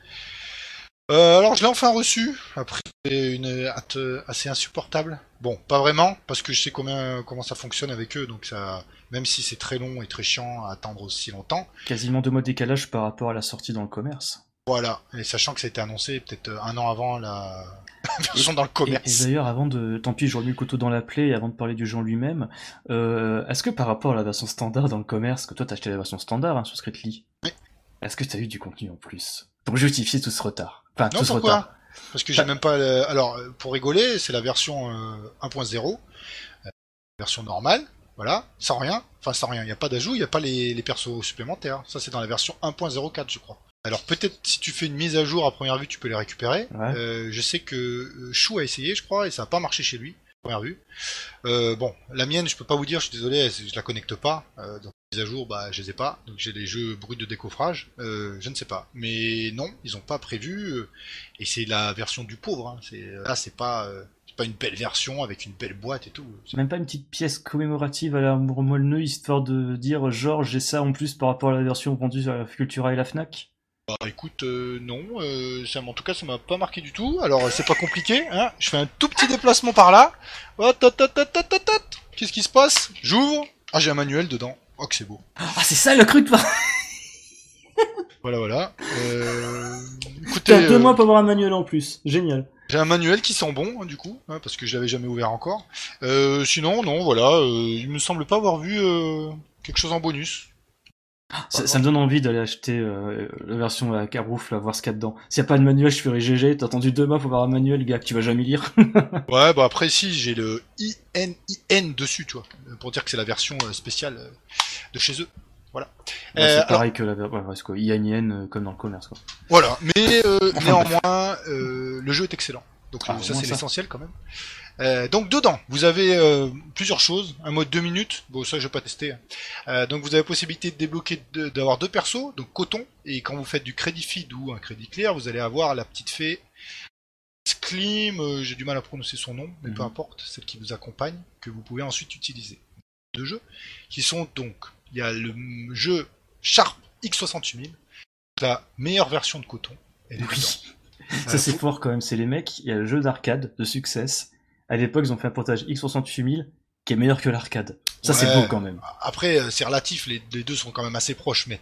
Euh, alors, je l'ai enfin reçu, après une hâte assez insupportable. Bon, pas vraiment, parce que je sais combien, comment ça fonctionne avec eux, donc ça, même si c'est très long et très chiant à attendre aussi longtemps. Quasiment deux mois de décalage par rapport à la sortie dans le commerce. Voilà, et sachant que ça a été annoncé peut-être un an avant la <laughs> version dans le commerce. et d'ailleurs, avant de, tant pis, je remets le couteau dans la plaie, et avant de parler du jeu lui-même, euh, est-ce que par rapport à la version standard dans le commerce, que toi t'as acheté la version standard hein, sur Strictly, Oui. est-ce que t'as eu du contenu en plus pour justifier tout ce retard? Enfin, Non, tout ce pourquoi? retard. Parce que j'ai même pas. le- Alors, euh, pour rigoler, c'est la version euh, 1.0, euh, version normale, voilà, sans rien. Enfin, sans rien. Il n'y a pas d'ajout, il n'y a pas les, les persos supplémentaires. Ça, c'est dans la version 1.04, je crois. Alors, peut-être si tu fais une mise à jour à première vue, tu peux les récupérer. Ouais. Euh, je sais que euh, Chou a essayé, je crois, et ça n'a pas marché chez lui. à Première vue. Euh, bon, la mienne, je peux pas vous dire, je suis désolé, je la connecte pas. Euh, donc, mise à jour, bah, je les ai pas. Donc, j'ai des jeux bruts de décoffrage. Je ne sais pas. Mais non, ils ont pas prévu. et c'est la version du pauvre. Hein. Là, c'est pas, pas une belle version avec une belle boîte et tout. C'est- Même pas une petite pièce commémorative à la Molneux, histoire de dire, genre, j'ai ça en plus par rapport à la version vendue à la Cultura et la Fnac Bah écoute, euh, non. Euh, ça, en tout cas, ça m'a pas marqué du tout. Alors, c'est pas compliqué. Hein. Je fais un tout petit déplacement par là. Oh. Qu'est-ce qui se passe? J'ouvre. Ah, j'ai un manuel dedans. Oh, que c'est beau. Ah, c'est ça le truc, toi Voilà, voilà. Euh... Écoutez, T'as deux euh, mois pour avoir un manuel en plus, génial. J'ai un manuel qui sent bon, hein, du coup, hein, parce que je l'avais jamais ouvert encore. Euh, sinon, non, voilà. Euh, il me semble pas avoir vu euh, quelque chose en bonus. Ça, ça me donne envie d'aller acheter euh, la version à Carouf, là, voir ce qu'il y a dedans. S'il y a pas de manuel, je ferai GG. T'as attendu deux mois pour avoir un manuel, gars, que tu vas jamais lire. <laughs> Ouais, bah après si, j'ai le ININ dessus, tu vois, euh, pour dire que c'est la version spéciale de chez eux. Voilà. Ouais, Euh, c'est pareil que la version. Ouais, quoi. Euh, comme dans le commerce, quoi. Voilà, mais euh, néanmoins, euh, le jeu est excellent. Donc Ah, euh, ça c'est l'essentiel quand même. Euh, donc dedans, vous avez euh, plusieurs choses. Un mode 2 minutes, bon ça je vais pas tester. hein. Euh, donc vous avez possibilité de débloquer, d'avoir deux persos, donc coton, et quand vous faites du crédit feed ou un crédit clair, vous allez avoir la petite fée Sklim, euh, j'ai du mal à prononcer son nom, mais peu Mhm. importe, celle qui vous accompagne, que vous pouvez ensuite utiliser. Deux jeux, qui sont donc, il y a le jeu Sharp X68000, la meilleure version de coton. Elle est Oui. Ça, Euh, c'est fort quand même. C'est les mecs, il y a le jeu d'arcade de succès. À l'époque, ils ont fait un portage X68000 qui est meilleur que l'arcade. Ça, c'est beau quand même. Après, euh, c'est relatif, les, les deux sont quand même assez proches, mais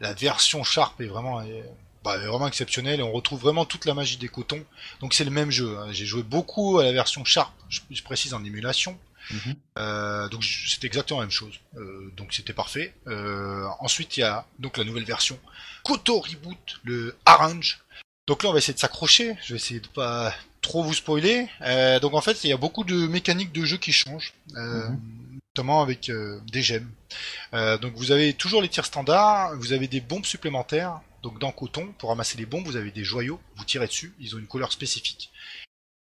la version Sharp est vraiment, est- bah, est vraiment exceptionnelle et on retrouve vraiment toute la magie des cotons. Donc c'est le même jeu. hein. J'ai joué beaucoup à la version Sharp, je, je précise en émulation. Mhm. Euh, donc c'était exactement la même chose. Euh, donc c'était parfait. Euh, ensuite il y a donc la nouvelle version Koto Reboot, le Arrange. Donc là on va essayer de s'accrocher. Je vais essayer de pas trop vous spoiler. Euh, donc en fait il y a beaucoup de mécaniques de jeu qui changent, euh, notamment avec euh, des gemmes. Donc vous avez toujours les tirs standards. Vous avez des bombes supplémentaires. Donc dans Coton pour ramasser les bombes vous avez des joyaux. Vous tirez dessus. Ils ont une couleur spécifique.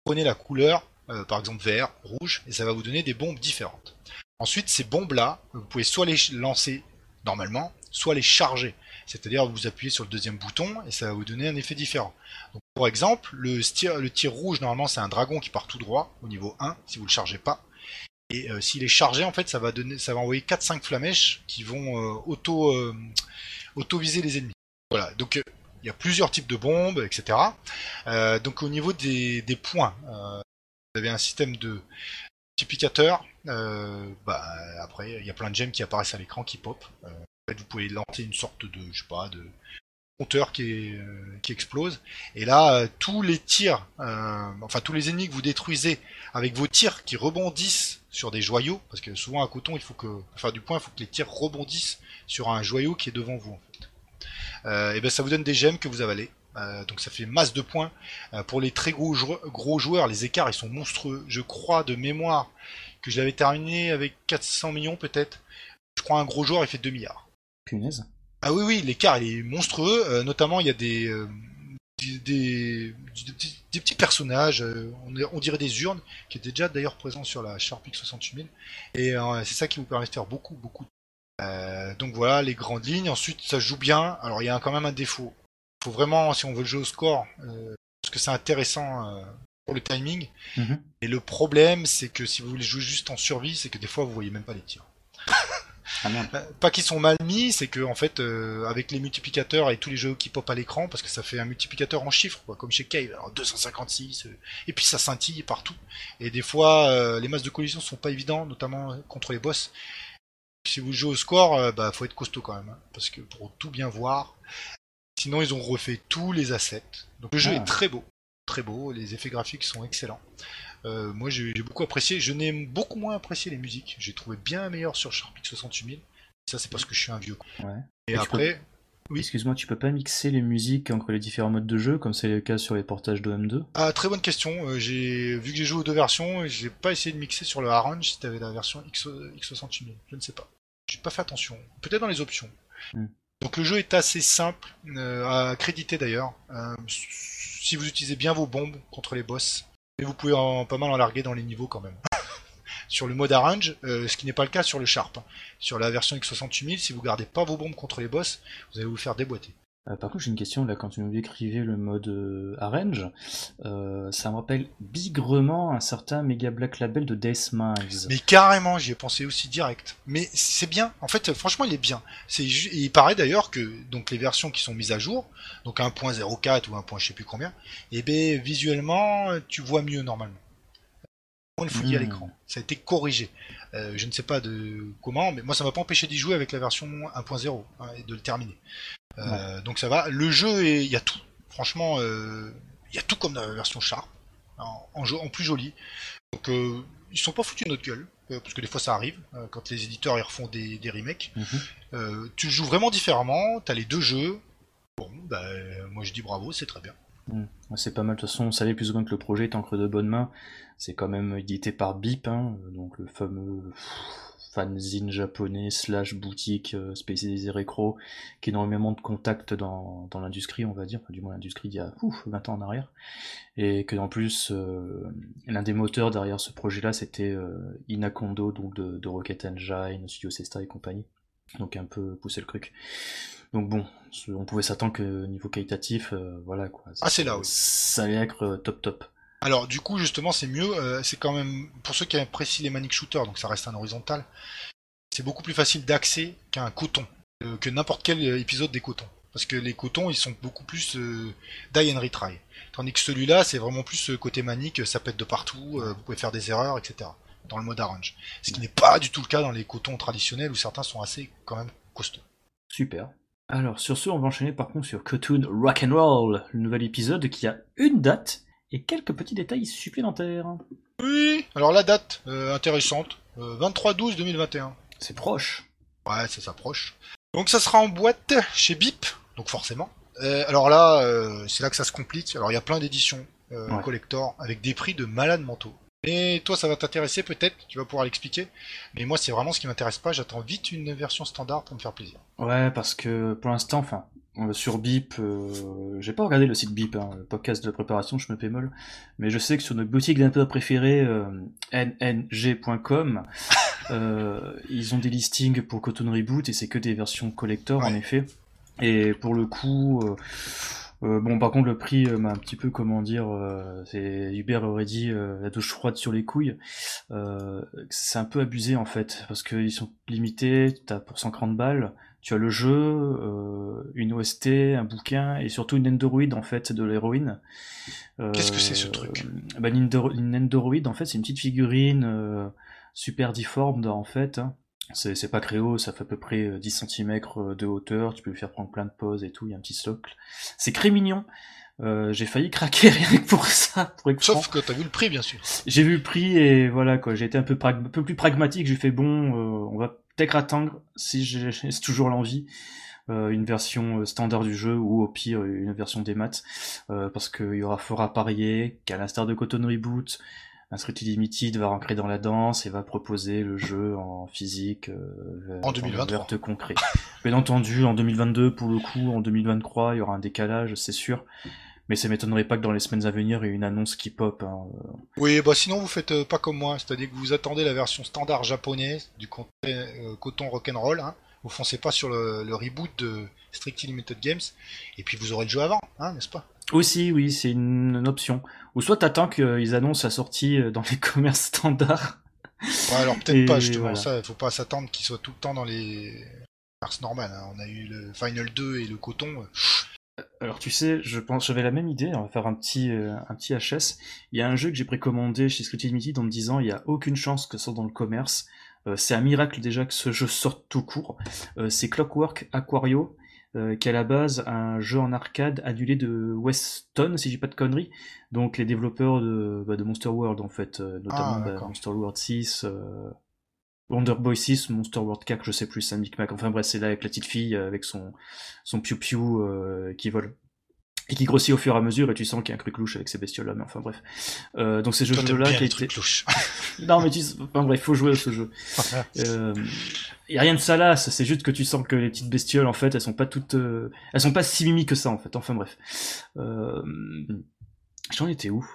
Prenez la couleur euh, par exemple vert, rouge, et ça va vous donner des bombes différentes. Ensuite, ces bombes-là, vous pouvez soit les lancer normalement, soit les charger. C'est-à-dire vous appuyez sur le deuxième bouton et ça va vous donner un effet différent. Donc, pour exemple, le tir, rouge, normalement, c'est un dragon qui part tout droit au niveau 1, si vous le chargez pas. Et euh, s'il est chargé, en fait, ça va donner, ça va envoyer 4-5 flamèches qui vont euh, auto, euh, auto viser les ennemis. Voilà. Donc il y a plusieurs types de bombes, etc. Donc au niveau des, points, vous avez un système de multiplicateur. Euh, bah, après, il y a plein de gemmes qui apparaissent à l'écran qui pop. Euh, vous pouvez lancer une sorte de, je sais pas, de compteur qui, euh, explose. Et là, tous les tirs, enfin tous les ennemis que vous détruisez avec vos tirs qui rebondissent sur des joyaux, parce que souvent à coton, il faut que, pour faire du point, il faut que les tirs rebondissent sur un joyau qui est devant vous. Et ben ça vous donne des gemmes que vous avalez. Euh, donc ça fait masse de points. Euh, pour les très gros, jou- gros joueurs, les écarts ils sont monstrueux. Je crois de mémoire que je l'avais terminé avec 400 millions peut-être. Je crois un gros joueur il fait 2 milliards. Punaise. Ah oui oui, l'écart il est monstrueux. Euh, notamment il y a des des, des, des- des petits personnages, on, on dirait des urnes, qui étaient déjà d'ailleurs présents sur la Sharp X68000. Et c'est ça qui vous permet de faire beaucoup beaucoup donc voilà les grandes lignes. Ensuite, ça joue bien. Alors il y a quand même un défaut. Faut vraiment, si on veut le jouer au score, euh, parce que c'est intéressant euh, pour le timing. Mhm. Et le problème, c'est que si vous voulez jouer juste en survie, c'est que des fois vous voyez même pas les tirs. Ah. <laughs> Euh, Pas qu'ils sont mal mis, c'est que en fait, euh, avec les multiplicateurs et tous les jeux qui pop à l'écran, parce que ça fait un multiplicateur en chiffres, quoi, comme chez Cave, alors 256, euh, et puis ça scintille partout. Et des fois, les masses de collision sont pas évidents, notamment contre les boss. Si vous jouez au score, bah faut être costaud quand même, hein, parce que pour tout bien voir. Sinon, ils ont refait tous les assets. Donc le jeu Ah. est très beau, très beau. Les effets graphiques sont excellents. Euh, moi, j'ai beaucoup apprécié. Je n'ai beaucoup moins apprécié les musiques. J'ai trouvé bien meilleur sur Sharpix 68000. Ça, c'est parce que je suis un vieux. Ouais. Et après, Oui. Excuse-moi, tu peux pas mixer les musiques entre les différents modes de jeu, comme c'est le cas sur les portages de M2 ah, très bonne question. Euh, j'ai vu que j'ai joué aux deux versions, j'ai pas essayé de mixer sur le Arrange si t'avais la version X, X68000. Je ne sais pas. J'ai pas fait attention. Peut-être dans les options. Hmm. Donc le jeu est assez simple euh, à créditer d'ailleurs. Euh, si vous utilisez bien vos bombes contre les boss, et vous pouvez en, pas mal en larguer dans les niveaux quand même. <laughs> sur le mode Arrange, euh, ce qui n'est pas le cas sur le Sharp. Sur la version X68000, si vous gardez pas vos bombes contre les boss, vous allez vous faire déboîter. Euh, par contre, j'ai une question là, quand tu nous décrivais le mode euh, Arrange, euh, ça me rappelle bigrement un certain Mega Black Label de Death Miles. Mais carrément, j'y ai pensé aussi direct. Mais c'est bien. En fait, franchement, il est bien. C'est ju- il paraît d'ailleurs que donc les versions qui sont mises à jour, donc 1.04 ou 1. je sais plus combien, et ben visuellement, tu vois mieux normalement. Le fouillis à Hmm. l'écran. Ça a été corrigé. Je ne sais pas de comment, mais moi ça m'a pas empêché d'y jouer avec la version 1.0 hein, et de le terminer. Euh, Donc ça va. Le jeu, est- il y a tout. Franchement, euh, il y a tout comme dans la version Sharp, en, en, jeu- en plus joli. Donc euh, ils sont pas foutus de notre gueule, parce que des fois ça arrive, quand les éditeurs ils refont des, des remakes. Mhm. Tu joues vraiment différemment, t'as les deux jeux. Bon, bah, moi je dis bravo, c'est très bien. Ouais, C'est pas mal, de toute façon, on savait plus ou moins que le projet est entre de bonnes mains. C'est quand même édité par BIP, hein, donc le fameux fanzine japonais slash boutique euh, spécialisée récro, qui a énormément de contacts dans, dans l'industrie, on va dire, enfin, du moins l'industrie d'il y a ouf, 20 ans en arrière. Et que en plus, euh, l'un des moteurs derrière ce projet-là, c'était euh, Inakondo, donc de, de Rocket Engine, Studio Sesta et compagnie. Donc un peu pousser le truc. Donc bon, on pouvait s'attendre que niveau qualitatif, euh, voilà quoi. Ah, c'est là, oui. Ça allait être euh, top top. Alors du coup justement c'est mieux, euh, c'est quand même pour ceux qui apprécient les manic shooters, donc ça reste un horizontal, c'est beaucoup plus facile d'accès qu'un coton, euh, que n'importe quel euh, épisode des cotons. Parce que les cotons ils sont beaucoup plus euh, die and retry. Tandis que celui-là c'est vraiment plus côté manique, ça pète de partout, vous pouvez faire des erreurs, etc. Dans le mode arrange. Ce qui n'est pas du tout le cas dans les cotons traditionnels où certains sont assez quand même costauds. Super. Alors sur ce, on va enchaîner par contre sur Cartoon Rock'n'Roll, le nouvel épisode qui a une date et quelques petits détails supplémentaires. Oui, alors la date euh, intéressante, euh, 23-12-2021. C'est proche. Ouais, ça s'approche. Donc ça sera en boîte chez BIP, donc forcément. Euh, alors là, euh, c'est là que ça se complique. Alors il y a plein d'éditions euh, Ouais. collector avec des prix de malades mentaux. Et toi, ça va t'intéresser peut-être, tu vas pouvoir l'expliquer. Mais moi, c'est vraiment ce qui m'intéresse pas. J'attends vite une version standard pour me faire plaisir. Ouais, parce que pour l'instant, enfin, euh, sur BIP, euh, j'ai pas regardé le site BIP, hein, le podcast de préparation, je me pémole, mais je sais que sur notre boutique d'un peu préférée, euh, nng.com, <laughs> euh, ils ont des listings pour Cotton Reboot et c'est que des versions collector en effet. Et pour le coup, euh, euh, bon, par contre, le prix euh, m'a un petit peu, comment dire, euh, c'est Hubert aurait dit euh, la douche froide sur les couilles. Euh, c'est un peu abusé en fait, parce qu'ils sont limités. T'as pour 140 balles, tu as le jeu, euh, une OST, un bouquin et surtout une Nendoroid en fait de l'héroïne. Euh, Qu'est-ce que c'est, ce truc? bah, Une Nendoroid en fait, c'est une petite figurine euh, super difforme en fait. hein. C'est pas créo, ça fait à peu près euh, 10 cm de hauteur, tu peux lui faire prendre plein de poses et tout, il y a un petit socle. C'est très mignon. Euh, j'ai failli <laughs> craquer rien que pour ça, pour. Sauf que t'as vu le prix, bien sûr. J'ai vu le prix et voilà quoi, j'ai été un peu, un peu plus pragmatique, j'ai fait bon, euh, on va peut-être si j'ai <laughs> toujours l'envie. euh, une version euh, standard du jeu ou au pire une version des maths euh, parce qu'il y aura fort à parier qu'à l'instar de Cotton Reboot Instructed Limited va rentrer dans la danse et va proposer le jeu en physique euh, En dans 2023. le verte concret. Bien entendu, en 2022 pour le coup, en 2023 il y aura un décalage, c'est sûr. Mais ça m'étonnerait pas que dans les semaines à venir il y ait une annonce qui pop. hein. Oui, bah sinon vous faites euh, pas comme moi, c'est-à-dire que vous attendez la version standard japonaise du conte- euh, coton rock'n'roll, hein, Vous foncez pas sur le, le reboot de Strictly Limited Games, et puis vous aurez le jeu avant, hein, n'est-ce pas? Aussi, oui, c'est une, une option. Ou soit t'attends qu'ils annoncent la sortie euh, dans les <laughs> commerces standards. Ouais, alors peut-être pas justement voilà. ça, il faut pas s'attendre qu'il soit tout le temps dans les commerces normales. hein. On a eu le Final 2 et le coton. euh, Alors tu sais, je pense, j'avais la même idée. On va faire un petit, euh, un petit HS. Il y a un jeu que j'ai précommandé chez Scotty Limited en me disant il y a aucune chance que ça sorte dans le commerce. Euh, c'est un miracle déjà que ce jeu sorte tout court. Euh, c'est Clockwork Aquario, qui est à la base un jeu en arcade annulé de Weston, si j'ai pas de conneries. Donc les développeurs de, bah, de Monster World en fait, notamment Ah, bah. Monster World 6. Euh, Wonder Boy 6, Monster World 4, je sais plus, c'est un micmac. Enfin bref, c'est là avec la petite fille euh, avec son, son piou-piou euh, qui vole. Et qui grossit au fur et à mesure, et tu sens qu'il y a un truc louche avec ces bestioles-là, mais enfin bref. Euh, donc c'est ce Toi, t'aimes jeu-là bien qui louches. <laughs> Non mais tu... Enfin bref, faut jouer à ce jeu. <laughs> Euh, y a rien de salace, c'est juste que tu sens que les petites bestioles, en fait, elles sont pas toutes... euh, Elles sont pas si mimi que ça, en fait. Enfin bref. Euh... J'en étais où?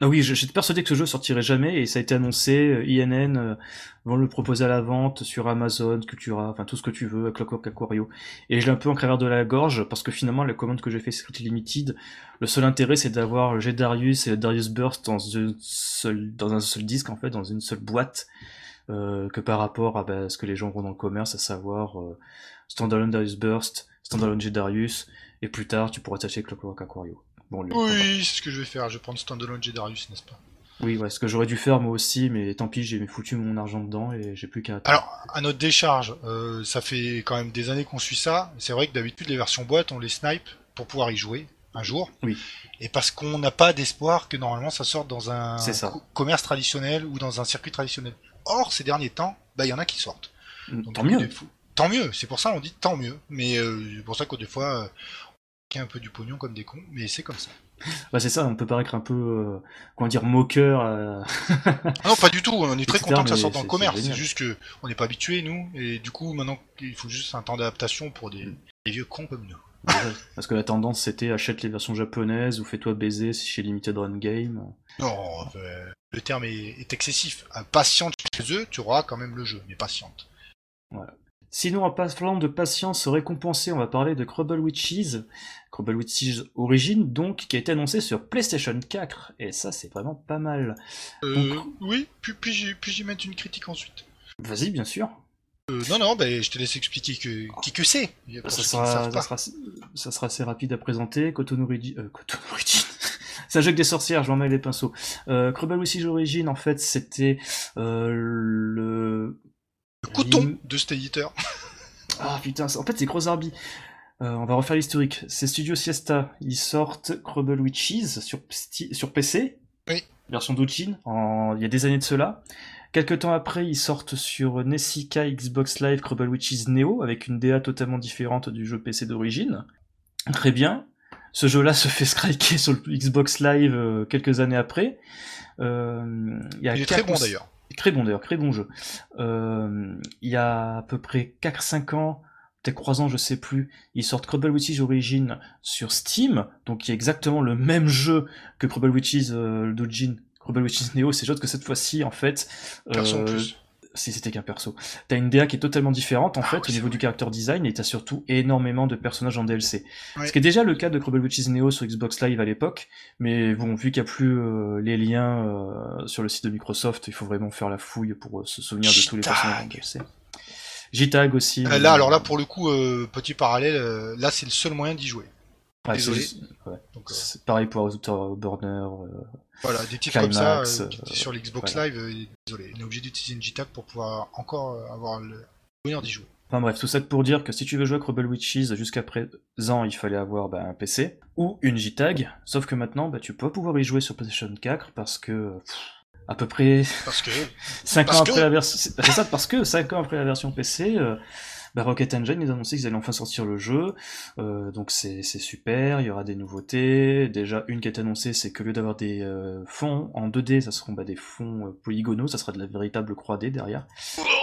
Ah oui, j'étais persuadé que ce jeu sortirait jamais et ça a été annoncé. euh, INN euh, vont le proposer à la vente sur Amazon, Cultura, enfin tout ce que tu veux, Clockwork Aquario. Et je l'ai un peu en travers de la gorge parce que finalement la commande que j'ai fait c'est Limited. Le seul intérêt c'est d'avoir le Darius et le Darius Burst dans un seul disque en fait, dans une seule boîte, euh, que par rapport à bah, ce que les gens vont dans le commerce, à savoir euh, standalone Darius Burst, standalone jet Darius, et plus tard tu pourras t'acheter Clockwork Aquario. Bon, lui, enfin, Oui, c'est ce que je vais faire. Je vais prendre Standalone Jedarius, n'est-ce pas? Oui, ouais, ce que j'aurais dû faire moi aussi, mais tant pis, j'ai foutu mon argent dedans et j'ai plus qu'à attendre. Alors, à notre décharge, euh, ça fait quand même des années qu'on suit ça. C'est vrai que d'habitude, les versions boîte, on les snipe pour pouvoir y jouer un jour. Oui. Et parce qu'on n'a pas d'espoir que normalement ça sorte dans un C'est ça. co- commerce traditionnel ou dans un circuit traditionnel. Or, ces derniers temps, bah, il y en a qui sortent. Donc, Tant mieux. Tant mieux, c'est pour ça on dit tant mieux. Mais euh, c'est pour ça que des fois, euh, on a un peu du pognon comme des cons, mais c'est comme ça. Bah, c'est ça, on peut paraître un peu, euh, comment dire, moqueur. euh, Ah non, pas du tout. On est très content que ça sorte le commerce. c'est juste que on n'est pas habitué nous, et du coup maintenant il faut juste un temps d'adaptation pour des, des vieux cons comme nous. <laughs> Parce que la tendance c'était achète les versions japonaises ou fais-toi baiser chez Limited Run Game. Non, le terme est, est excessif. Patiente chez eux, tu auras quand même le jeu, mais patiente. Sinon, en parlant de patience récompensée, on va parler de Crumble Witches. Crumble Witches Origin, donc, qui a été annoncé sur PlayStation 4. Et ça, c'est vraiment pas mal. Euh, Donc- oui, puis, puis, j'y- puis j'y mettre une critique ensuite. Vas-y, bien sûr. Euh, non, non, ben je te laisse expliquer que, qui que c'est. Ça sera, ça, sera, ça sera assez rapide à présenter. Cotonou Origin. Euh, Cotonou Origin. c'est <laughs> un jeu avec des sorcières, je m'en mêle les pinceaux. Euh, Crumble Witches Origin, en fait, c'était euh, le. Le coton Lim- de cet éditeur. Ah putain, en fait, c'est Gros Arby. Euh, on va refaire l'historique. C'est Studio Siesta. Ils sortent Crumble Witches sur, PC. Oui. Version d'Ochin, en... il y a des années de cela. Quelques temps après, ils sortent sur Nessica Xbox Live Crumble Witches Neo, avec une DA totalement différente du jeu PC d'origine. Très bien. Ce jeu-là se fait striker sur le Xbox Live euh, quelques années après. Euh, il y a Il est très bon d'ailleurs. Très bon d'ailleurs, très bon jeu. Euh, il y a à peu près 4-5 ans, peut-être 3 ans, je sais plus, ils sortent Crumble Witches Origin sur Steam, donc qui est exactement le même jeu que Crumble Witches euh, Dojin. Crumble Witches Neo, c'est juste que cette fois-ci, en fait, euh, plus. Si c'était qu'un perso. T'as une DA qui est totalement différente en Ah fait oui, au niveau vrai. du character design et t'as surtout énormément de personnages en DLC. Ouais. Ce qui est déjà le cas de Crumble Witches Neo sur Xbox Live à l'époque, mais bon, vu qu'il n'y a plus euh, les liens euh, sur le site de Microsoft, il faut vraiment faire la fouille pour euh, se souvenir de tous les personnages en DLC. JTAG aussi. Là, alors là, pour le coup, petit parallèle, là c'est le seul moyen d'y jouer. Ouais, désolé. c'est- ouais. Donc, euh, pareil pour Outer Burner. euh, Voilà, des titres comme ça euh, sur l'Xbox voilà. Live, désolé, on est obligé d'utiliser une JTAG pour pouvoir encore avoir le bonheur d'y jouer. Enfin bref, tout ça pour dire que si tu veux jouer à Crumble Witches jusqu'à présent, il fallait avoir bah, un PC ou une JTAG, sauf que maintenant, bah, tu peux pouvoir y jouer sur PlayStation 4 parce que pff, à peu près Parce que <laughs> 5 Parce ans que- après la version... C'est ça, parce que 5 ans après la version PC, bah, Rocket Engine, ils ont annoncé qu'ils allaient enfin sortir le jeu, euh, donc c'est super, il y aura des nouveautés. Déjà, une qui été annoncée, c'est que lieu d'avoir des euh, fonds en 2D, ça seront bah, des fonds euh, polygonaux, ça sera de la véritable 3D derrière.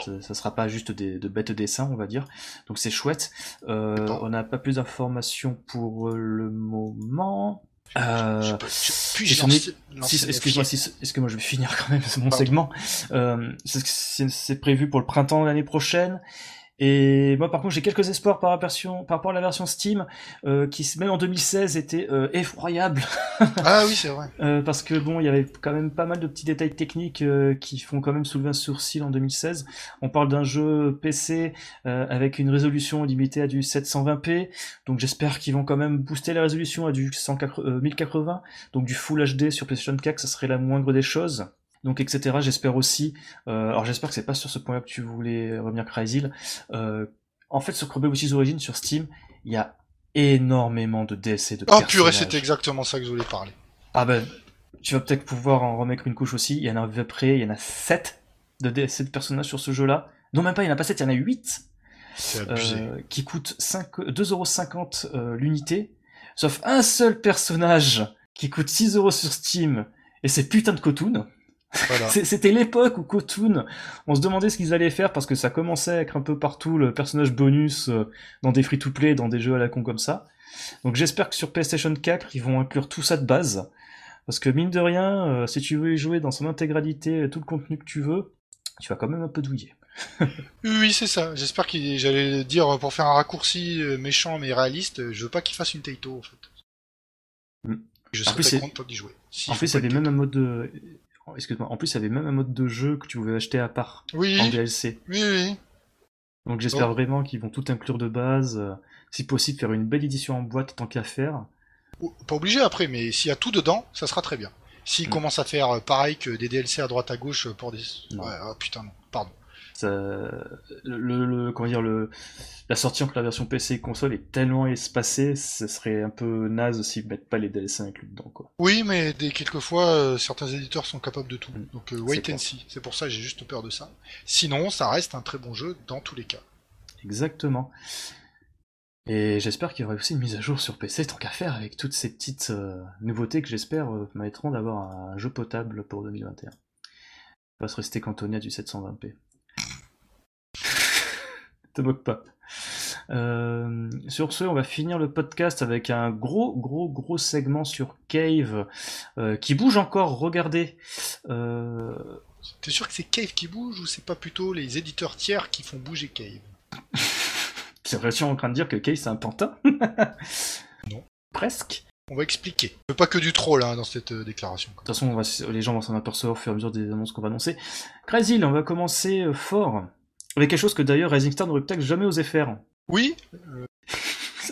Ça, ça sera pas juste des, de bêtes dessins, on va dire. Donc c'est chouette. Euh, on n'a pas plus d'informations pour le moment. Euh, excuse-moi, excuse-moi, je vais finir quand même <laughs> mon Pardon. segment. Euh, c'est prévu pour le printemps de l'année prochaine. Et moi, par contre, j'ai quelques espoirs par, version, par rapport à la version Steam, euh, qui même en 2016 était euh, effroyable. ah oui, c'est vrai. <laughs> Euh, parce que bon, il y avait quand même pas mal de petits détails techniques euh, qui font quand même soulever un sourcil en 2016. On parle d'un jeu PC euh, avec une résolution limitée à du 720p, donc j'espère qu'ils vont quand même booster la résolution à du 180, 1080, donc du Full HD sur PlayStation 4, ça serait la moindre des choses donc etc. J'espère aussi, euh, alors j'espère que c'est pas sur ce point-là que tu voulais revenir Crysil. Euh, en fait, sur Chrome Witches Origin sur Steam, il y a énormément de DLC de Oh purée, c'était exactement ça que je voulais parler. Ah ben, tu vas peut-être pouvoir en remettre une couche aussi. Il y en a à peu près, il y en a 7 de DLC de personnages sur ce jeu-là. Non, même pas, il n'y en a pas 7, il y en a 8. Euh, qui coûtent 2,50€ euh, l'unité. Sauf un seul personnage qui coûte 6€ sur Steam. Et c'est putain de C'était l'époque où Kotun, on se demandait ce qu'ils allaient faire parce que ça commençait à être un peu partout le personnage bonus euh, dans des free-to-play, dans des jeux à la con comme ça. Donc j'espère que sur PlayStation 4, ils vont inclure tout ça de base. Parce que mine de rien, euh, si tu veux y jouer dans son intégralité, tout le contenu que tu veux, tu vas quand même un peu douiller. <laughs> oui, c'est ça. J'espère qu'il, j'allais dire pour faire un raccourci euh, méchant mais réaliste, je veux pas qu'il fasse une Taito en fait. Mm. Je serais très content d'y jouer. en plus, il y avait même un mode de excuse-moi, en plus, il y avait même un mode de jeu que tu pouvais acheter à part oui. en DLC. Oui, oui. Donc j'espère vraiment qu'ils vont tout inclure de base. Euh, si possible, faire une belle édition en boîte tant qu'à faire. Pas obligé après, mais s'il y a tout dedans, ça sera très bien. S'ils mm. commencent à faire euh, pareil que des DLC à droite à gauche pour des. Ouais, ah, putain, non, pardon le, le, comment dire, le, la sortie entre la version PC et console est tellement espacée, ce serait un peu naze s'ils mettent pas les DLC inclus dedans. Quoi. Oui, mais des, quelquefois, euh, certains éditeurs sont capables de tout. Mm. Donc euh, wait and see. C'est pour ça que j'ai juste peur de ça. Sinon, ça reste un très bon jeu dans tous les cas. Exactement. Et j'espère qu'il y aura aussi une mise à jour sur PC, tant qu'à faire, avec toutes ces petites euh, nouveautés que j'espère permettront d'avoir un jeu potable pour 2021. Il va se rester cantonné à du 720p te moque pas. Euh, sur ce, on va finir le podcast avec un gros, gros, gros segment sur Cave euh, qui bouge encore. Regardez. Euh... T'es sûr que c'est Cave qui bouge ou c'est pas plutôt les éditeurs tiers qui font bouger Cave? <laughs> C'est vraiment en train de dire que Cave c'est un pantin <laughs> Non. Presque. On va expliquer. Pas que du troll hein, dans cette euh, déclaration. De toute façon, les gens vont s'en apercevoir au fur et à mesure des annonces qu'on va annoncer. Crazy, on va commencer euh, fort. Avec quelque chose que d'ailleurs Rising Star n'aurait peut-être jamais osé faire. Oui.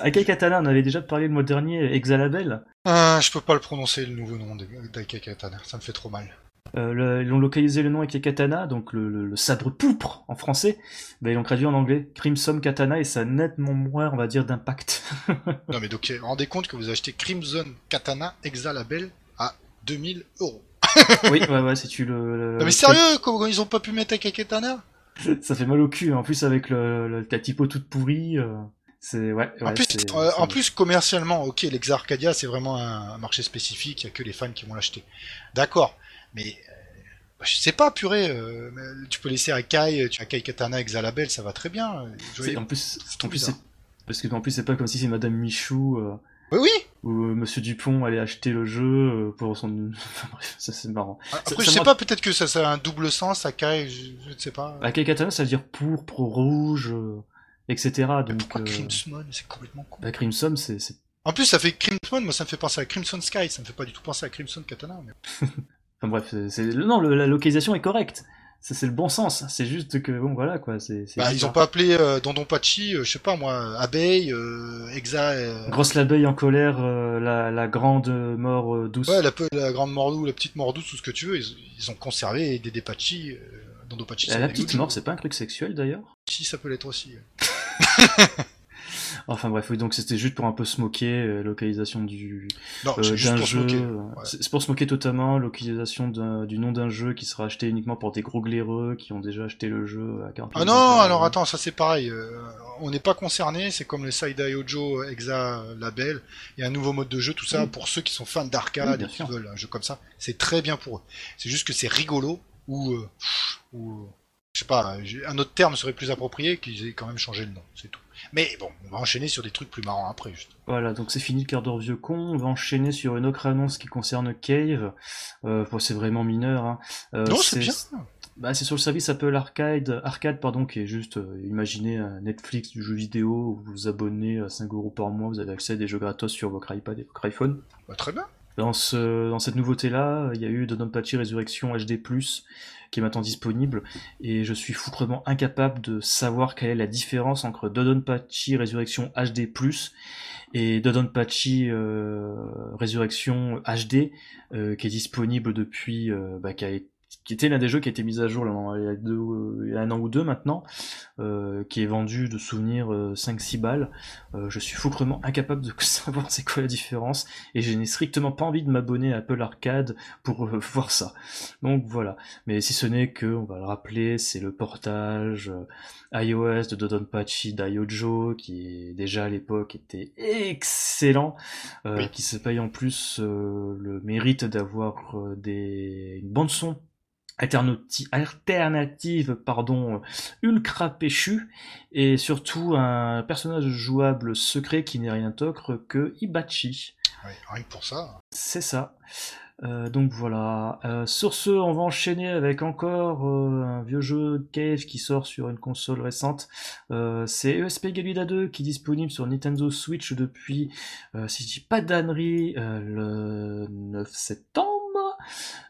Akai Katana, on avait déjà parlé le mois dernier, Exalabel. Ah, je peux pas le prononcer le nouveau nom d'Akai Katana, ça me fait trop mal. Euh, ils ont localisé le nom avec les katana, donc le, sabre poupre en français. Ben, ils l'ont traduit en anglais, Crimson Katana, et ça a nettement moins, on va dire, d'impact. <laughs> non mais donc, rendez compte que vous achetez Crimson Katana Exalabel à 2000 euros. oui, ouais, ouais, si tu le... Non mais sérieux, comment ils ont pas pu mettre Akai Katana? <laughs> ça fait mal au cul. En plus, avec le, le ta typo toute pourrie. Euh, c'est ouais, en, plus, euh, en plus, commercialement, ok, l'Exa Arcadia, c'est vraiment un, marché spécifique. Il y a que les fans qui vont l'acheter. D'accord, mais euh, bah, je sais pas, purée. tu peux laisser Akai, tu Akai Katana, Exalabel, ça va très bien. en plus, en plus parce que en plus, c'est pas comme si c'est Madame Michou. Oui, oui. Où Monsieur Dupont allait acheter le jeu pour son. <laughs> bref, ça c'est marrant. Ah, après, je sais pas, peut-être que ça, ça a un double sens, Akai, je, je ne sais pas. Akai Katana, ça veut dire pourpre, rouge, etc. Donc, pourquoi Crimson C'est complètement con. Bah, Crimson, c'est. En plus, ça fait Crimson, moi ça me fait penser à Crimson Sky, ça me fait pas du tout penser à Crimson Katana. Mais... <laughs> enfin bref, c'est... non, la localisation est correcte c'est le bon sens. C'est juste que bon voilà quoi. C'est. Bah, ils ont pas appelé euh, Pachi, euh, je sais pas moi, abeille, euh, exa. Euh, Grosse l'abeille en colère, euh, la, la, grande mort douce. Ouais, la, la grande mort douce, la petite mort douce, tout ce que tu veux. Ils, ils ont conservé des Pachi, Dondo Pachi. La, petite mort, c'est pas un truc sexuel d'ailleurs? Si, ça peut l'être aussi. <laughs> Enfin bref, oui, donc c'était juste pour un peu se moquer, euh, localisation du euh, d'un jeu. C'est pour se moquer totalement, localisation du nom d'un jeu qui sera acheté uniquement pour des gros glaireux qui ont déjà acheté le jeu à 40 Ah non, alors attends, ça c'est pareil. Euh, on n'est pas concerné, c'est comme le Saidai Ojo Exa Label. Il y a un nouveau mode de jeu, tout ça, pour ceux qui sont fans d'arcade et qui veulent un jeu comme ça. C'est très bien pour eux. C'est juste que c'est rigolo ou, ou je sais pas, un autre terme serait plus approprié qu'ils aient quand même changé le nom, c'est tout. Mais bon, on va enchaîner sur des trucs plus marrants après. Juste. Voilà, donc c'est fini le quart d'heure vieux con. On va enchaîner sur une autre annonce qui concerne Cave. Euh, c'est vraiment mineur. Hein. Euh, non, c'est bien. bah, c'est sur le service Apple Arcade, Arcade pardon, qui est juste, euh, imaginez un Netflix du jeu vidéo, où vous vous abonnez à 5 euros par mois, vous avez accès à des jeux gratos sur votre iPad et votre iPhone. Bah, très bien. Dans, ce, dans cette nouveauté-là, il y a eu Dodonpachi Résurrection HD+, qui est maintenant disponible, et je suis foutrement incapable de savoir quelle est la différence entre Dodonpachi Résurrection HD+, et Dodonpachi euh, Résurrection HD, euh, qui est disponible depuis, euh, bah, qui a été qui était l'un des jeux qui a été mis à jour là, il, y a deux, il y a un an ou deux maintenant, euh, qui est vendu de souvenir 5-6 balles. Euh, je suis foutrement incapable de <laughs> savoir c'est quoi la différence, et je n'ai strictement pas envie de m'abonner à Apple Arcade pour euh, <laughs> voir ça. Donc voilà. Mais si ce n'est que, on va le rappeler, c'est le portage euh, iOS de Dodonpachi d'Ayojo, qui déjà à l'époque était excellent, euh, Oui. qui se paye en plus euh, le mérite d'avoir euh, des une bande son alternative pardon ultra péchu et surtout un personnage jouable secret qui n'est rien d'autre que Ibachi. Ouais, rien que pour ça. C'est ça. Euh, donc voilà. Euh, sur ce, on va enchaîner avec encore euh, un vieux jeu de Cave qui sort sur une console récente. C'est ESP Galuda 2 qui est disponible sur Nintendo Switch depuis, si je dis pas d'ânerie, euh, le 9 septembre.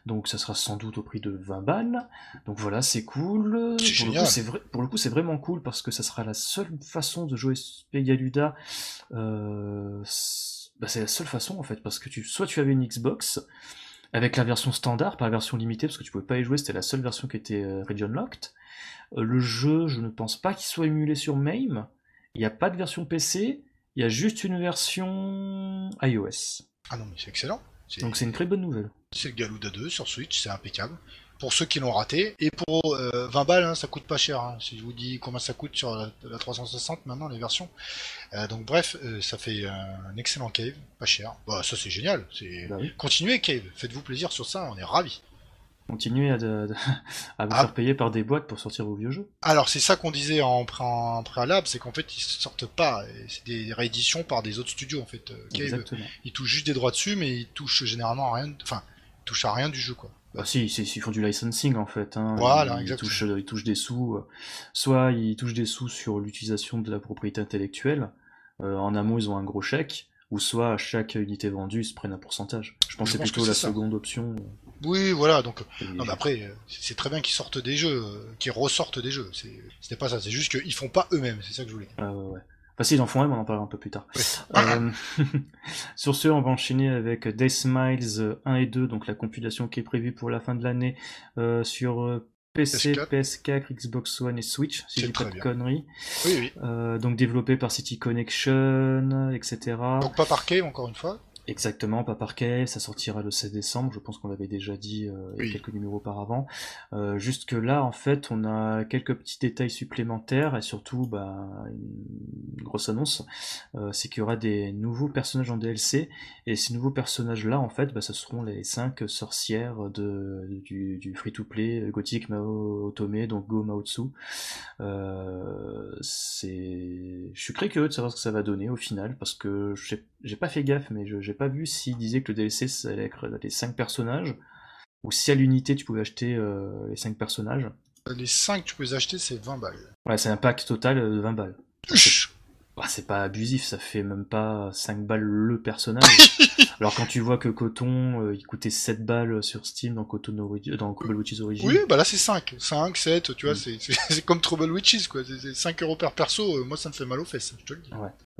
Donc ça sera sans doute au prix de 20 balles. Donc voilà, c'est cool. Pour le, coup, c'est vrai, pour le coup, c'est vraiment cool parce que ça sera la seule façon de jouer ESP Galuda. Euh, c'est- bah, c'est la seule façon en fait parce que tu, soit tu avais une Xbox avec la version standard, pas la version limitée parce que tu pouvais pas y jouer, c'était la seule version qui était euh, region locked. Euh, le jeu, je ne pense pas qu'il soit émulé sur MAME. Il n'y a pas de version PC, il y a juste une version iOS. Ah non, mais c'est excellent. Donc c'est une très bonne nouvelle. c'est le Galouda 2 sur Switch, c'est impeccable. Pour ceux qui l'ont raté, et pour euh, 20 balles, hein, ça coûte pas cher. hein. Si je vous dis combien ça coûte sur la, la 360 maintenant, les versions. Euh, donc bref, euh, ça fait un excellent cave, pas cher. Bah ça c'est génial. C'est Bah oui. continuez cave, faites-vous plaisir sur ça, on est ravis. Continuez à, de- de- <laughs> à vous Ah. faire payer par des boîtes pour sortir vos vieux jeux. Alors c'est ça qu'on disait en, pré- en préalable, c'est qu'en fait ils sortent pas, c'est des rééditions par des autres studios en fait. Euh, Exactement. ils touchent juste des droits dessus, mais ils touchent généralement à rien, enfin ils touchent à rien du jeu quoi. Bah si, si, ils font du licensing en fait. Hein. Voilà, ils, exactement. touchent, ils touchent des sous. euh, soit ils touchent des sous sur l'utilisation de la propriété intellectuelle. euh, en amont, ils ont un gros chèque. Ou soit à chaque unité vendue, ils se prennent un pourcentage. Je pense Je que c'est plutôt la ça. seconde option. Oui voilà donc euh, Non, mais après, euh, c'est très bien qu'ils sortent des jeux, euh, qu'ils ressortent des jeux. C'est- C'était pas ça, c'est juste qu'ils font pas eux-mêmes, c'est ça que je voulais dire. Ah ouais, ouais. Enfin, si, ils en font mais on en parlera un peu plus tard. Euh, <laughs> sur ce, on va enchaîner avec Death Smiles euh, 1 et 2, donc la compilation qui est prévue pour la fin de l'année euh, sur euh, PC, PS4. PS4, Xbox One et Switch, si je dis pas de bien. conneries. Oui, oui. Euh, donc développé par City Connection, etc. Donc pas par Cave, encore une fois. Exactement, pas par Cave, ça sortira le 16 décembre, je pense qu'on l'avait déjà dit euh, il y a Oui. quelques numéros auparavant. Euh, juste que là, en fait, on a quelques petits détails supplémentaires et surtout, bah, une grosse annonce, euh, c'est qu'il y aura des nouveaux personnages en DLC et ces nouveaux personnages-là, en fait, bah, ce seront les cinq sorcières de, du, du free-to-play gothique Mao Otome, donc Go Maotsu. Euh, c'est, je suis très curieux de savoir ce que ça va donner au final parce que j'ai pas fait gaffe, mais je j'ai pas vu s'il disait que le DLC ça allait être les 5 personnages ou si à l'unité tu pouvais acheter euh, les 5 personnages. Les 5 tu peux les acheter, c'est 20 balles. Ouais, c'est un pack total de 20 balles. Chut Bah, c'est pas abusif, ça fait même pas 5 balles le personnage. <laughs> Alors quand tu vois que Coton, euh, il coûtait 7 balles sur Steam dans Coton dans Cobble Witches Origin. Oui, bah là c'est 5. 5, 7, tu vois, Mm. c'est- comme Trouble Witches, quoi. C'est- C'est 5 euros par perso, euh, moi ça me fait mal aux fesses, je te le dis.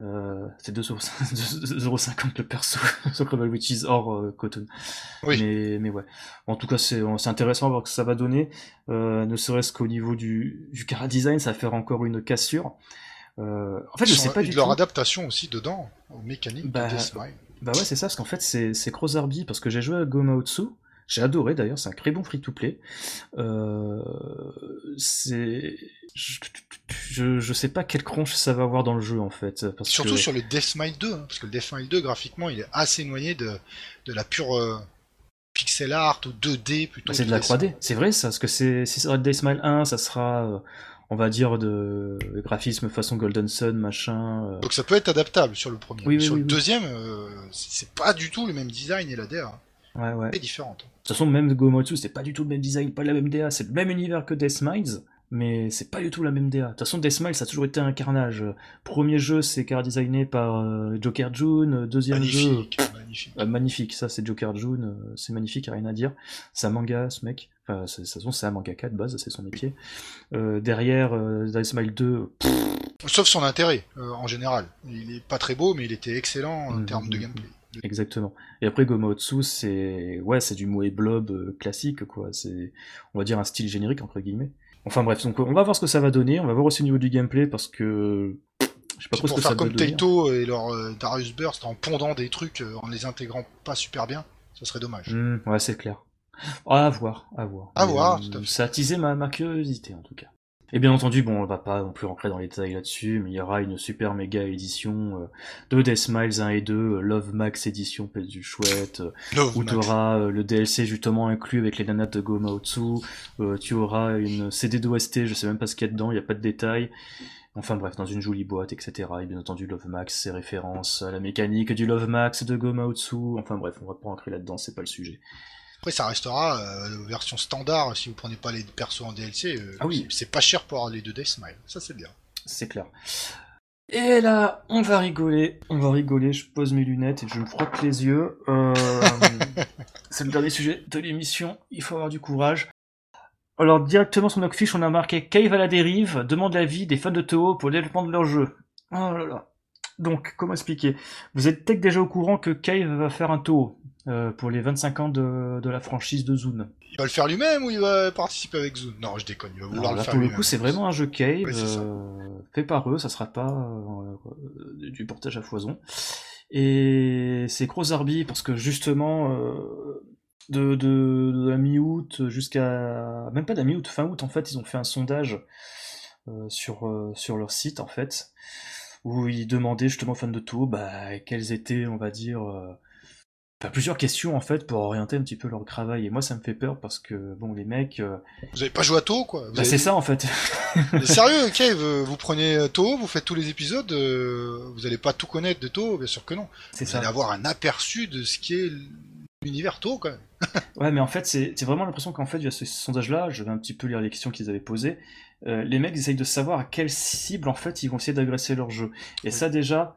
Euh, c'est 2,50€ <laughs> le perso <laughs> sur Cobble Witches hors euh, Coton. Oui. Mais, mais ouais. En tout cas, c'est c'est intéressant à voir ce que ça va donner. Euh, ne serait-ce qu'au niveau du, du cara design, ça va faire encore une cassure. Euh, en fait, je sais pas et du de leur tout. adaptation aussi dedans, aux mécaniques Bah, de Deathmile. Bah ouais, c'est ça, parce qu'en fait, c'est Crozarby, parce que j'ai joué à Gomaotsu, j'ai adoré d'ailleurs, c'est un très bon free-to-play. Euh, c'est... Je, je, je sais pas quelle cronche ça va avoir dans le jeu, en fait. Parce Surtout que... sur le Deathmile 2, hein, parce que le Deathmile 2, graphiquement, il est assez éloigné de, de la pure euh, pixel art ou 2D plutôt. Bah, c'est de la Deathmile. 3D, c'est vrai ça, parce que c'est, si ça sera Day Smile 1, ça sera, euh, on va dire, de graphisme façon Golden Sun, machin. euh. Donc ça peut être adaptable sur le premier. Oui, oui, sur oui, le deuxième, euh, c'est c'est pas du tout le même design et la DA Ouais, ouais. est différente. toute façon, même Gomotsu, c'est pas du tout le même design, pas la même DA, c'est le même univers que Death Minds, mais c'est pas du tout la même DA. De toute façon, Death Minds, ça a toujours été un carnage. Premier jeu, c'est car designé par euh, Joker June, deuxième Magnifique, jeu... magnifique. Euh, magnifique, ça c'est Joker June, c'est magnifique, rien à dire. C'est un manga, ce mec. Enfin, de toute façon, c'est un mangaka de base, c'est son métier. Euh, derrière, euh, Death Smile 2, pff, Sauf son intérêt, euh, en général. Il est pas très beau, mais il était excellent en Mhm. termes de gameplay. exactement. Et après, Gomotsu, c'est ouais, c'est du Moe Blob euh, classique, quoi. C'est, on va dire, un style générique, entre guillemets. Enfin bref, donc on va voir ce que ça va donner, on va voir aussi au niveau du gameplay, parce que je sais pas trop ce que ça faire comme. Taito et leur euh, Darius Burst en pondant des trucs, euh, en les intégrant pas super bien, ça serait dommage. Ouais, c'est clair. À voir, à voir. À Mais, voir, euh, tout à fait. Ça a attisé ma, ma curiosité, en tout cas. Et bien entendu, bon, on va pas non plus rentrer dans les détails là-dessus, mais il y aura une super méga édition euh, de Death Smiles 1 et 2, euh, Love Max édition pèse du chouette, euh, où tu auras le DLC justement inclus avec les nanas de Gomaotsu, euh, tu auras une CD d'OST, je sais même pas ce qu'il y a dedans, il y a pas de détails. Enfin bref, dans une jolie boîte, etc. Et bien entendu, Love Max, ses références à la mécanique du Love Max de Gomaotsu. Enfin bref, on va pas rentrer là-dedans, c'est pas le sujet. Après, ça restera euh, version standard si vous prenez pas les persos en DLC. euh, Ah oui. c'est- pas cher pour avoir les deux Death Smile. Ça, c'est bien. C'est clair. Et là, on va rigoler, on va rigoler, je pose mes lunettes et je me frotte les yeux. Euh, <laughs> c'est le dernier sujet de l'émission, il faut avoir du courage. Alors directement sur notre fiche, on a marqué Cave à la dérive, demande l'avis des fans de Toho pour le développement de leur jeu. Oh là là. Donc, comment expliquer? Vous êtes peut-être déjà au courant que Cave va faire un Toho euh, pour les 25 ans de, de la franchise de Zune. Il va le faire lui-même ou il va participer avec Zoom Non, je déconne. Il va vouloir le faire pour le coup, c'est vraiment un jeu cave, Ouais, euh, fait par eux, ça sera pas euh, du portage à foison. Et c'est gros arbi parce que justement, de, de, de la mi-août jusqu'à... Même pas de la mi-août, fin août, en fait, ils ont fait un sondage euh, sur, euh, sur leur site, en fait, où ils demandaient justement aux fans de Toho, bah, quelles étaient, on va dire... euh, enfin, plusieurs questions en fait pour orienter un petit peu leur travail et moi ça me fait peur parce que bon les mecs euh, Vous avez pas joué à Toho, quoi Vous bah, avez- c'est ça en fait <laughs> Mais sérieux, euh, vous prenez euh, Toho, vous faites tous les épisodes, euh, vous allez pas tout connaître de Toho, bien sûr que non. c'est Vous ça allez avoir un aperçu de ce qui est l'univers Toho, quand même. Ouais, mais en fait, c'est c'est vraiment l'impression qu'en fait, via ce sondage-là, je vais un petit peu lire les questions qu'ils avaient posées. Euh, les mecs essayent de savoir à quelle cible, en fait, ils vont essayer d'agresser leur jeu. Et Oui. ça, déjà,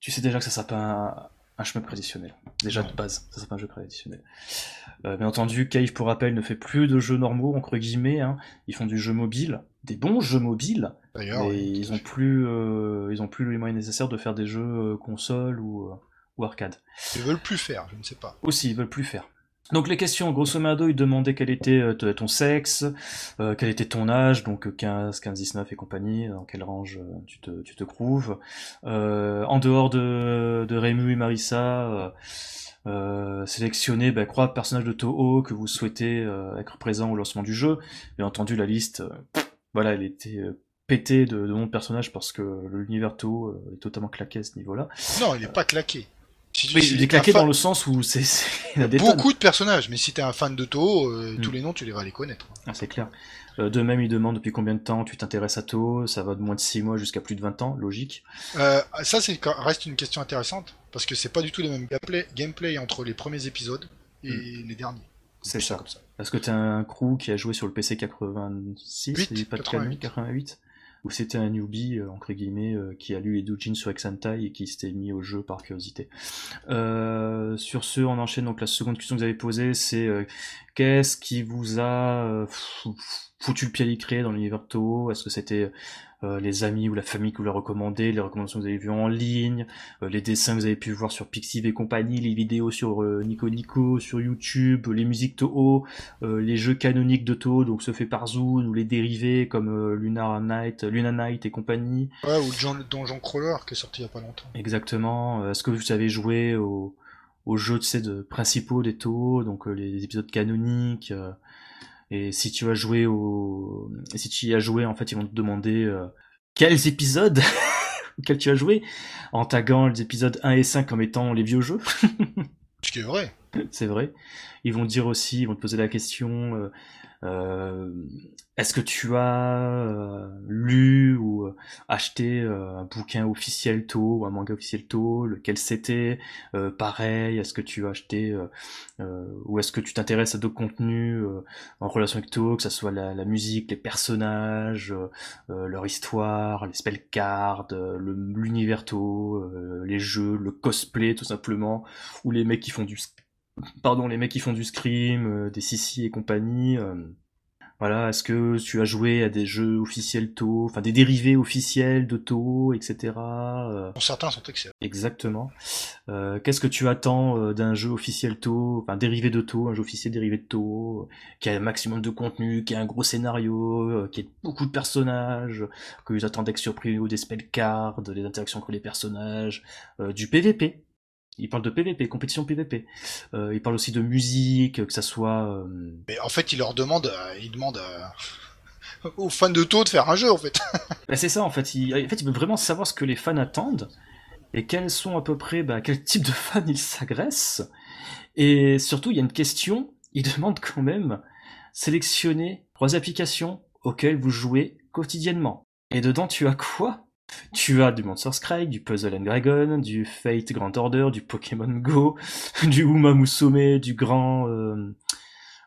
tu sais déjà que ça sera pas un, un chemin traditionnel. Déjà de base, ça sera pas un jeu traditionnel. Euh, bien entendu, Cave, pour rappel, ne fait plus de jeux normaux, entre guillemets. Hein. Ils font du jeu mobile, des bons jeux mobiles, D'ailleurs, oui, ils ont plus, euh, ils ont plus les moyens nécessaires de faire des jeux console ou, ou arcade. ils veulent plus faire, je ne sais pas. Aussi, ils veulent plus faire. Donc les questions, grosso modo, ils demandaient quel était euh, ton sexe, euh, quel était ton âge, donc euh, 15, 15, 19 et compagnie, dans quel range euh, tu te, tu en dehors de, de Rému et Marissa, euh, sélectionnez bah, trois personnages de Toho que vous souhaitez être présents au lancement du jeu. Bien entendu, la liste, voilà, elle était pétée de, de noms de personnages parce que l'univers Toho est totalement claqué à ce niveau-là. Non, il est pas claqué. Si, Oui, il est claqué fan- dans le sens où c'est. <laughs> Beaucoup de personnages, mais si t'es un fan de Toho, euh, Mm. tous les noms, tu les vas les connaître. Ah, c'est clair. Euh, de même, il demande depuis combien de temps tu t'intéresses à Toho. Ça va de moins de 6 mois jusqu'à plus de 20 ans, logique. Euh, ça, c'est reste une question intéressante, parce que c'est pas du tout les mêmes gameplay, gameplay entre les premiers épisodes et les derniers. Mm. C'est ça. comme ça. Parce que t'es un crew qui a joué sur le PC 86, Huit, si je dis pas de 88. conneries, 88, où c'était un newbie, euh, entre guillemets, euh, qui a lu les doujins sur Exantai et qui s'était mis au jeu par curiosité. Euh, sur ce, on enchaîne. Donc la seconde question que vous avez posée, c'est qu'est-ce qui vous a fou- foutu le pied à l'écrit dans l'univers Toho? Est-ce que c'était euh, les amis ou la famille qui vous l'a recommandé, les recommandations que vous avez vues en ligne, euh, les dessins que vous avez pu voir sur Pixiv et compagnie, les vidéos sur euh, Nico Nico, sur YouTube, les musiques Toho, euh, les jeux canoniques de Toho, donc ceux faits par Zune, ou les dérivés comme Lunar Night, Luna Night et compagnie. Ouais, ou John- Donjon Crawler qui est sorti il y a pas longtemps. Exactement. Est-ce que vous avez joué au- aux jeux sais, de, principaux des Toho, donc euh, les épisodes canoniques euh, Et si tu as joué au, et si tu y as joué, en fait, ils vont te demander euh, quels épisodes <laughs> auxquels tu as joué, en taguant les épisodes 1 et 5 comme étant les vieux jeux. <laughs> Ce qui est vrai. c'est vrai. Ils vont te dire aussi, ils vont te poser la question, euh, est-ce que tu as euh, lu ou euh, acheté euh, un bouquin officiel To, ou un manga officiel To, lequel c'était, euh, pareil, est-ce que tu as acheté, euh, ou est-ce que tu t'intéresses à d'autres contenus en relation avec To, que ce soit la, musique, les personnages, leur histoire, les spell cards, l'univers To, les jeux, le cosplay tout simplement, ou les mecs qui font du pardon, les mecs qui font du scream, des Sissi et compagnie. Voilà, est-ce que tu as joué à des jeux officiels To, enfin des dérivés officiels de To, etc. Euh, certains sont excellents. Exactement. Euh, Qu'est-ce que tu attends euh, d'un jeu officiel To, enfin dérivé de To, un jeu officiel dérivé de To, qui a un maximum de contenu, qui a un gros scénario, euh, qui a beaucoup de personnages, que vous attendez que surpris ou des spell cards, des interactions entre les personnages, du PVP il parle de PVP, compétition PVP. Euh, il parle aussi de musique, que ça soit. Euh, Mais en fait, il leur demande, euh, il demande <laughs> aux fans de Toad de faire un jeu, en fait. <laughs> bah, c'est ça, en fait. Il, en fait, il veut vraiment savoir ce que les fans attendent et quels sont à peu près, bah, quel type de <laughs> fans ils s'agressent. Et surtout, il y a une question. Il demande quand même sélectionner trois applications auxquelles vous jouez quotidiennement. Et dedans, tu as quoi? Tu as du Monsters Cry, du Puzzle and Dragon, du Fate Grand Order, du Pokémon Go, <laughs> du Uma Musume, du grand... Euh...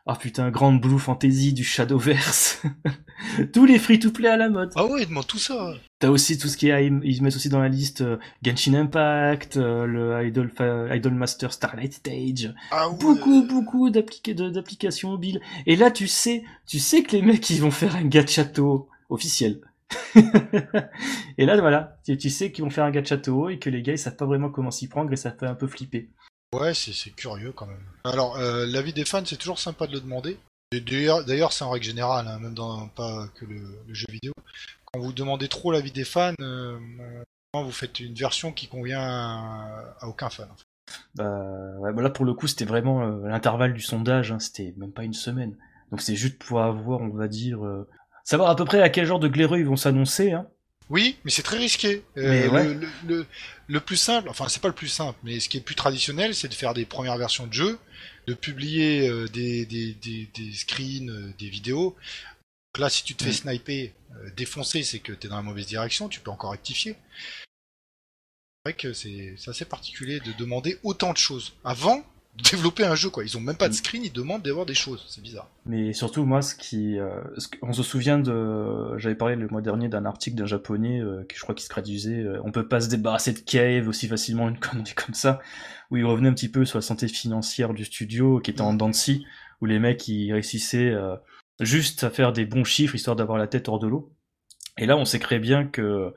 Ah putain, Grand Blue Fantasy, du Shadowverse. <laughs> Tous les free-to-play à la mode. Ah ouais, demande tout ça. T'as aussi tout ce qui est... Ils mettent aussi dans la liste euh, Genshin Impact, euh, le Idol, Idol Master Starlight Stage. Ah beaucoup, beaucoup d'applications mobiles. Et là, tu sais, tu sais que les mecs, ils vont faire un gachato officiel. <laughs> et là, voilà, tu, sais qu'ils vont faire un gachato et que les gars ils savent pas vraiment comment s'y prendre et ça fait un peu flipper. Ouais, c'est curieux quand même. Alors, euh, l'avis des fans, c'est toujours sympa de le demander. D'ailleurs, c'est en règle générale, hein, même dans pas que le, jeu vidéo. Quand vous demandez trop l'avis des fans, euh, vous faites une version qui convient à, aucun fan. Bah, ouais, bah là pour le coup, c'était vraiment euh, l'intervalle du sondage, hein, c'était même pas une semaine. Donc c'est juste pour avoir, on va dire, euh, savoir à peu près à quel genre de glaireux ils vont s'annoncer. Hein. Oui, mais c'est très risqué. Euh, le, plus simple, enfin c'est pas le plus simple, mais ce qui est plus traditionnel, c'est de faire des premières versions de jeu, de publier euh, des, des, des, screens, euh, des vidéos. Donc là, si tu te fais mm. sniper, défoncer, c'est que tu es dans la mauvaise direction, tu peux encore rectifier. C'est vrai que c'est assez particulier de demander autant de choses. Avant, développer un jeu quoi. Ils ont même pas de mm. screen, ils demandent d'avoir des choses. C'est bizarre. Mais surtout moi, ce qui, euh, on se souvient de, j'avais parlé le mois dernier d'un article d'un japonais euh, qui je crois qui se traduisait, euh, on peut pas se débarrasser de Cave aussi facilement une <laughs> connerie comme ça, où il revenait un petit peu sur la santé financière du studio qui était en dents où les mecs ils réussissaient juste à faire des bons chiffres histoire d'avoir la tête hors de l'eau. Et là, on sait très bien que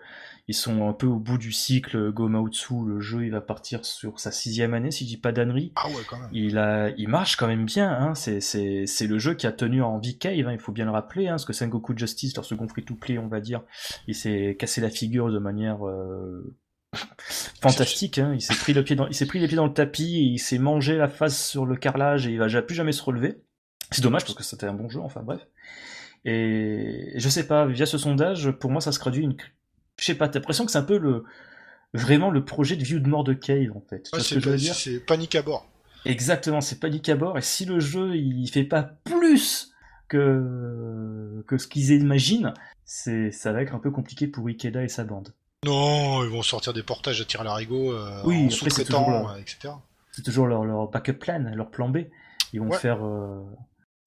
ils sont un peu au bout du cycle Gomautsu, le jeu il va partir sur sa sixième année si je dis pas d'annerie. Ah ouais quand même. Il, a, il marche quand même bien, hein. c'est, c'est, c'est le jeu qui a tenu en vie Cave, hein. il faut bien le rappeler, hein, parce que Sengoku Justice, leur second free-to-play on va dire, il s'est cassé la figure de manière euh, <laughs> fantastique, hein. il s'est pris le pied dans, il s'est pris les pieds dans le tapis, et il s'est mangé la face sur le carrelage et il va plus jamais se relever. C'est dommage parce que c'était un bon jeu, enfin bref. Et je sais pas, via ce sondage, pour moi ça se traduit une je sais pas, t'as l'impression que c'est un peu le vraiment le projet de View de mort de Cave en fait. c'est panique à bord. Exactement, c'est panique à bord. Et si le jeu il fait pas plus que que ce qu'ils imaginent, c'est ça va être un peu compliqué pour Ikeda et sa bande. Non, ils vont sortir des portages à tir larigot, euh, oui, en sous-traitant, euh, etc. C'est toujours leur, leur backup plan, leur plan B. Ils vont faire euh,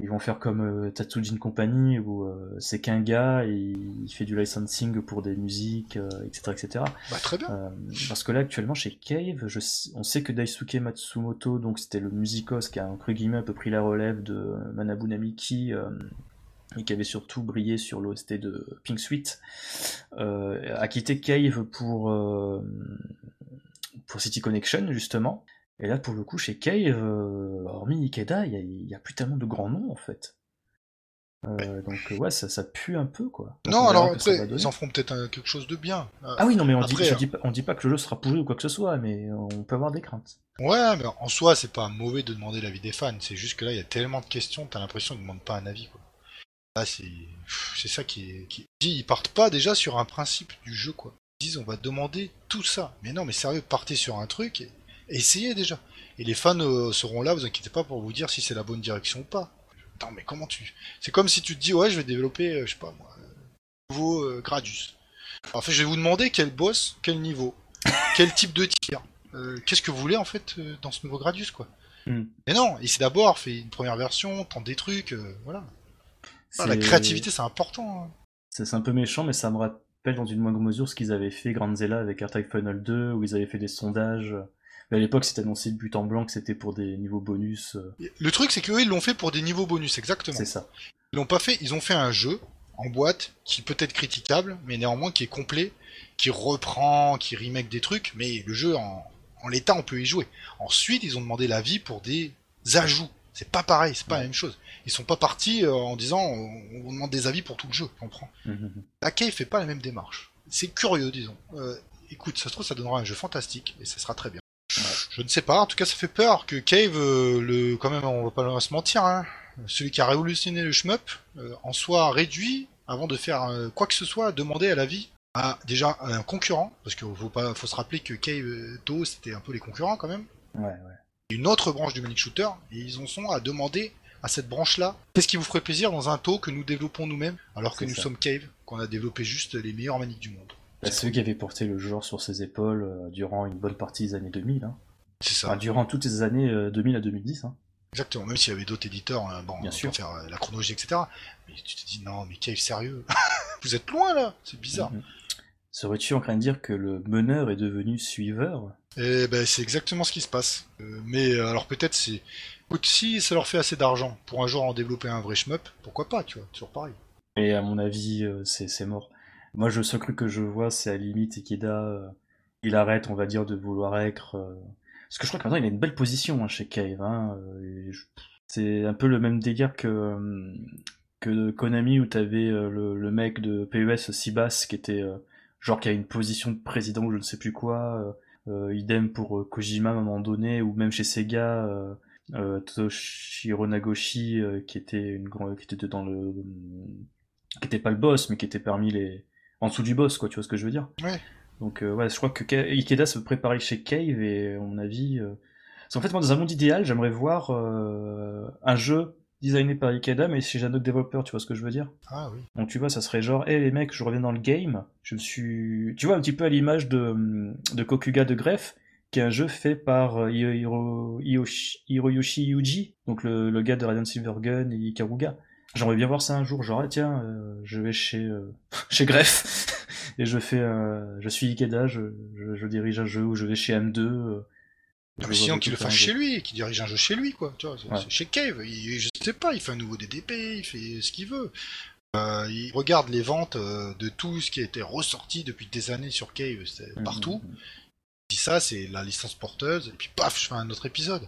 ils vont faire comme euh, Tatsujin Company où euh, c'est qu'un gars et il fait du licensing pour des musiques, etc., euh, etc. Bah, très bien. Parce que là actuellement chez Cave, je, on sait que Daisuke Matsumoto, donc c'était le musicos qui a entre guillemets un peu pris la relève de Manabu Namiki et qui avait surtout brillé sur l'OST de Pink Sweet, a quitté Cave pour pour City Connection justement. Et là, pour le coup, chez Cave, euh, hormis Ikeda, il n'y a, plus tellement de grands noms, en fait. Euh, donc ouais, ça, ça pue un peu, quoi. non, alors après, ils en feront peut-être quelque chose de bien. ah oui, non, mais on, dit, dit pas, on dit pas que le jeu sera pourri ou quoi que ce soit, mais on peut avoir des craintes. Ouais, mais en soi, c'est pas mauvais de demander l'avis des fans, c'est juste que là, il y a tellement de questions, t'as l'impression qu'ils ne demandent pas un avis, quoi. Là, c'est c'est ça qui est... Qui... Ils partent pas déjà sur un principe du jeu, quoi. Ils disent, on va demander tout ça. Mais non, mais sérieux, partez sur un truc... Et essayez déjà. Et les fans euh, seront là, vous inquiétez pas pour vous dire si c'est la bonne direction ou pas. Attends, mais comment tu. C'est comme si tu te dis, ouais, je vais développer, euh, je sais pas moi, euh, nouveau Gradius. En fait, je vais vous demander quel boss, quel niveau, <laughs> quel type de tir. Euh, Qu'est-ce que vous voulez en fait dans ce nouveau Gradius quoi Hmm. Mais non, il s'est d'abord fait une première version, tente des trucs, voilà. Ah, la créativité c'est important. hein. C'est un peu méchant, mais ça me rappelle dans une moindre mesure ce qu'ils avaient fait Grandzilla avec Airtime Final 2, où ils avaient fait des sondages. Mais à l'époque, c'était annoncé de but en blanc que c'était pour des niveaux bonus. euh, Le truc c'est qu'eux ils l'ont fait pour des niveaux bonus, exactement. C'est ça. Ils l'ont pas fait, ils ont fait un jeu en boîte qui peut être critiquable, mais néanmoins qui est complet, qui reprend, qui remake des trucs, mais le jeu en, en l'état on peut y jouer. Ensuite ils ont demandé l'avis pour des ajouts. C'est pas pareil, c'est pas la même chose. Ils sont pas partis euh, en disant on, on vous demande des avis pour tout le jeu, tu comprends Mhm. La Cave fait pas la même démarche. C'est curieux, disons. Euh, écoute, ça se trouve, ça donnera un jeu fantastique et ça sera très bien. Je ne sais pas, en tout cas, ça fait peur que Cave, euh, le, quand même, on va pas se mentir, hein, celui qui a révolutionné le shmup, euh, en soit réduit avant de faire euh, quoi que ce soit, demander à l'avis à déjà un concurrent, parce qu'il faut pas, faut se rappeler que Cave, Do, c'était un peu les concurrents quand même, Ouais, ouais. une autre branche du Manic Shooter, et ils en sont à demander à cette branche-là, qu'est-ce qui vous ferait plaisir dans un taux que nous développons nous-mêmes, alors que nous ça. sommes Cave, qu'on a développé juste les meilleures maniques du monde. Bah, ceux qui avaient porté le genre sur ses épaules euh, durant une bonne partie des années 2000. Hein. C'est ça. Enfin, durant toutes les années euh, 2000 à 2010. Hein. Exactement, même s'il y avait d'autres éditeurs, hein, bon, Bien on sûr. faire euh, la chronologie, etc. Mais tu te dis, non, mais Cave, sérieux <laughs> Vous êtes loin, là C'est bizarre. Mhm. Serais-tu en train de dire que le meneur est devenu suiveur? Et ben, c'est exactement ce qui se passe. Euh, mais euh, alors peut-être, c'est... Écoute, si ça leur fait assez d'argent pour un jour en développer un vrai shmup, pourquoi pas, tu vois, toujours pareil. Et à mon avis, euh, c'est c'est mort. Moi, le seul truc que je vois, c'est à la limite Ikeda. euh, il arrête, on va dire, de vouloir être. Parce que je crois que maintenant, il a une belle position hein, chez Cave. Hein, euh, C'est un peu le même délire que, euh, que Konami, où t'avais euh, le, le mec de PES, Sibas, qui était. genre, qui a une position de président ou je ne sais plus quoi. idem pour Kojima à un moment donné, ou même chez Sega. Toshiro Nagoshi, qui était une qui était dans le, qui était pas le boss, mais qui était parmi les, en dessous du boss, quoi, tu vois ce que je veux dire? Ouais. Donc, euh, ouais, je crois que Ikeda se préparait chez Cave, et à mon avis, euh... qu'en fait, moi, dans un monde idéal, j'aimerais voir, euh, un jeu designé par Ikeda, mais chez un autre développeur, tu vois ce que je veux dire? Ah oui. Donc tu vois, ça serait genre, hé les mecs, je reviens dans le game, je me suis... Tu vois, un petit peu à l'image de, de Kokuga de Greffe, qui est un jeu fait par euh, Hiro- Hiroshi, Hiroyoshi Yuji, donc le, le gars de Radiant Silvergun et Ikaruga. J'aimerais bien voir ça un jour, genre, ah, tiens, euh, je vais chez, euh, <laughs> chez Greffe, et je fais, euh, je suis Ikeda, je, je, je dirige un jeu, ou je vais chez M2, euh, je mais sinon qu'il le fasse chez lui, qu'il dirige un jeu chez lui, quoi. Tu vois, Ouais. chez Cave. Il, je sais pas, il fait un nouveau DDP, il fait ce qu'il veut. Euh, il regarde les ventes de tout ce qui a été ressorti depuis des années sur Cave, c'est Mhm. partout. Il dit ça, c'est la licence porteuse, et puis paf, je fais un autre épisode.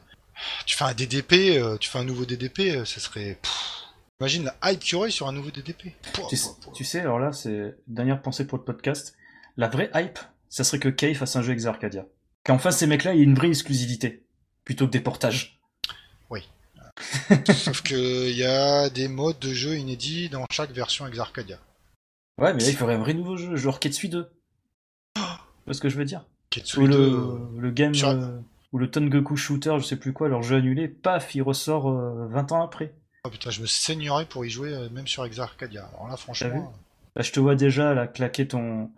Tu fais un DDP, tu fais un nouveau DDP, ça serait. pff, imagine la hype qu'il y aurait sur un nouveau DDP. Pouah, Tu sais, pouah, pouah. tu sais, alors là, c'est dernière pensée pour le podcast. La vraie hype, ça serait que Kay fasse un jeu Ex Arcadia. Qu'enfin ces mecs-là aient une vraie exclusivité, plutôt que des portages. <laughs> Sauf que il y a des modes de jeu inédits dans chaque version Ex Arcadia. Ouais, mais là, il faudrait un vrai nouveau jeu, genre Ketsui 2. Tu vois ce que je veux dire? Ketsui Ou 2, le, le game, sur- euh, ou le Tengoku Shooter, je sais plus quoi, leur jeu annulé, paf, il ressort euh, 20 ans après. Oh putain, je me saignerais pour y jouer euh, même sur Ex Arcadia. Alors là, T'as vu franchement, Là, je te vois déjà, là, claquer ton,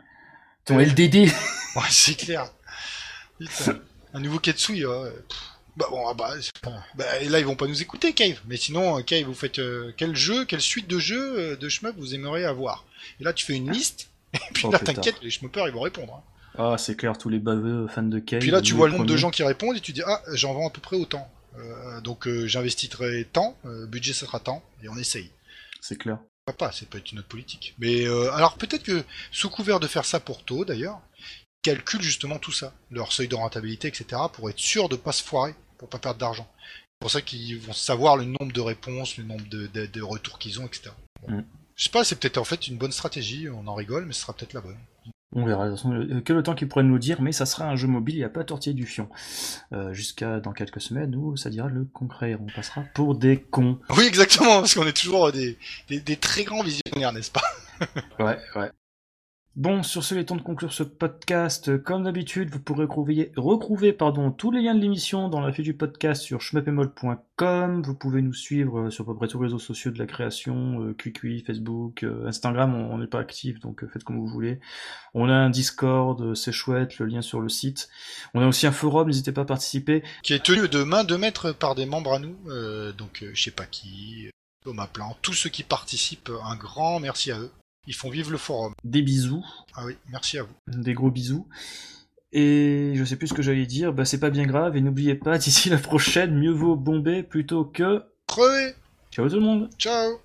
ton Ouais. LDD. euh, <laughs> <laughs> ouais, c'est clair. Putain, un nouveau Ketsui, ouais. Pff. Bah bon, ah bah, c'est pas- bah, et là ils vont pas nous écouter, Cave. Mais sinon, euh, Cave, vous faites euh, quel jeu, quelle suite de jeux euh, de shmup vous aimeriez avoir? Et là, tu fais une liste. Et puis Oh, là, t'inquiète, les shmuppers ils vont répondre. hein. Ah, c'est clair, tous les baveux fans de Kay. Puis là, tu nous, vois les le nombre de premiers. gens qui répondent et tu dis ah, j'en vends à peu près autant. Euh, donc euh, j'investirai tant, euh, budget ça sera tant, et on essaye. C'est clair. Pourquoi pas, c'est pas une autre politique. Mais alors peut-être que sous couvert de faire ça pour tôt d'ailleurs, ils calculent justement tout ça, leur seuil de rentabilité, etc., pour être sûr de pas se foirer, pour pas perdre d'argent. C'est pour ça qu'ils vont savoir le nombre de réponses, le nombre de, de- de retours qu'ils ont, etc. Bon. Mm. Je sais pas, c'est peut-être en fait une bonne stratégie, on en rigole, mais ce sera peut-être la bonne. On verra. De toute façon, que le temps qu'ils pourraient nous dire, mais ça sera un jeu mobile, il n'y a pas tortiller du fion. Euh, Jusqu'à dans quelques semaines où ça dira le concret. On passera pour des cons. Oui, exactement, parce qu'on est toujours des, des, des très grands visionnaires, n'est-ce pas? Ouais, ouais. Bon, sur ce, il est temps de conclure ce podcast. Comme d'habitude, vous pourrez retrouver, pardon, tous les liens de l'émission dans la fiche du podcast sur schmepemol.com. Vous pouvez nous suivre sur à peu près tous les réseaux sociaux de la création, euh, Facebook, euh, Instagram, on n'est pas actif, donc euh, faites comme vous voulez. On a un Discord, euh, c'est chouette, le lien sur le site. On a aussi un forum, n'hésitez pas à participer. Qui est tenu de main de maître par des membres à nous, euh, donc euh, je sais pas qui, euh, Thomas Plan, tous ceux qui participent, un grand merci à eux. Ils font vivre le forum. Des bisous, Ah oui, merci à vous. des gros bisous. Et je sais plus ce que j'allais dire, bah c'est pas bien grave, et n'oubliez pas, <laughs> d'ici la prochaine, mieux vaut bomber plutôt que... Crevez Ciao tout le monde Ciao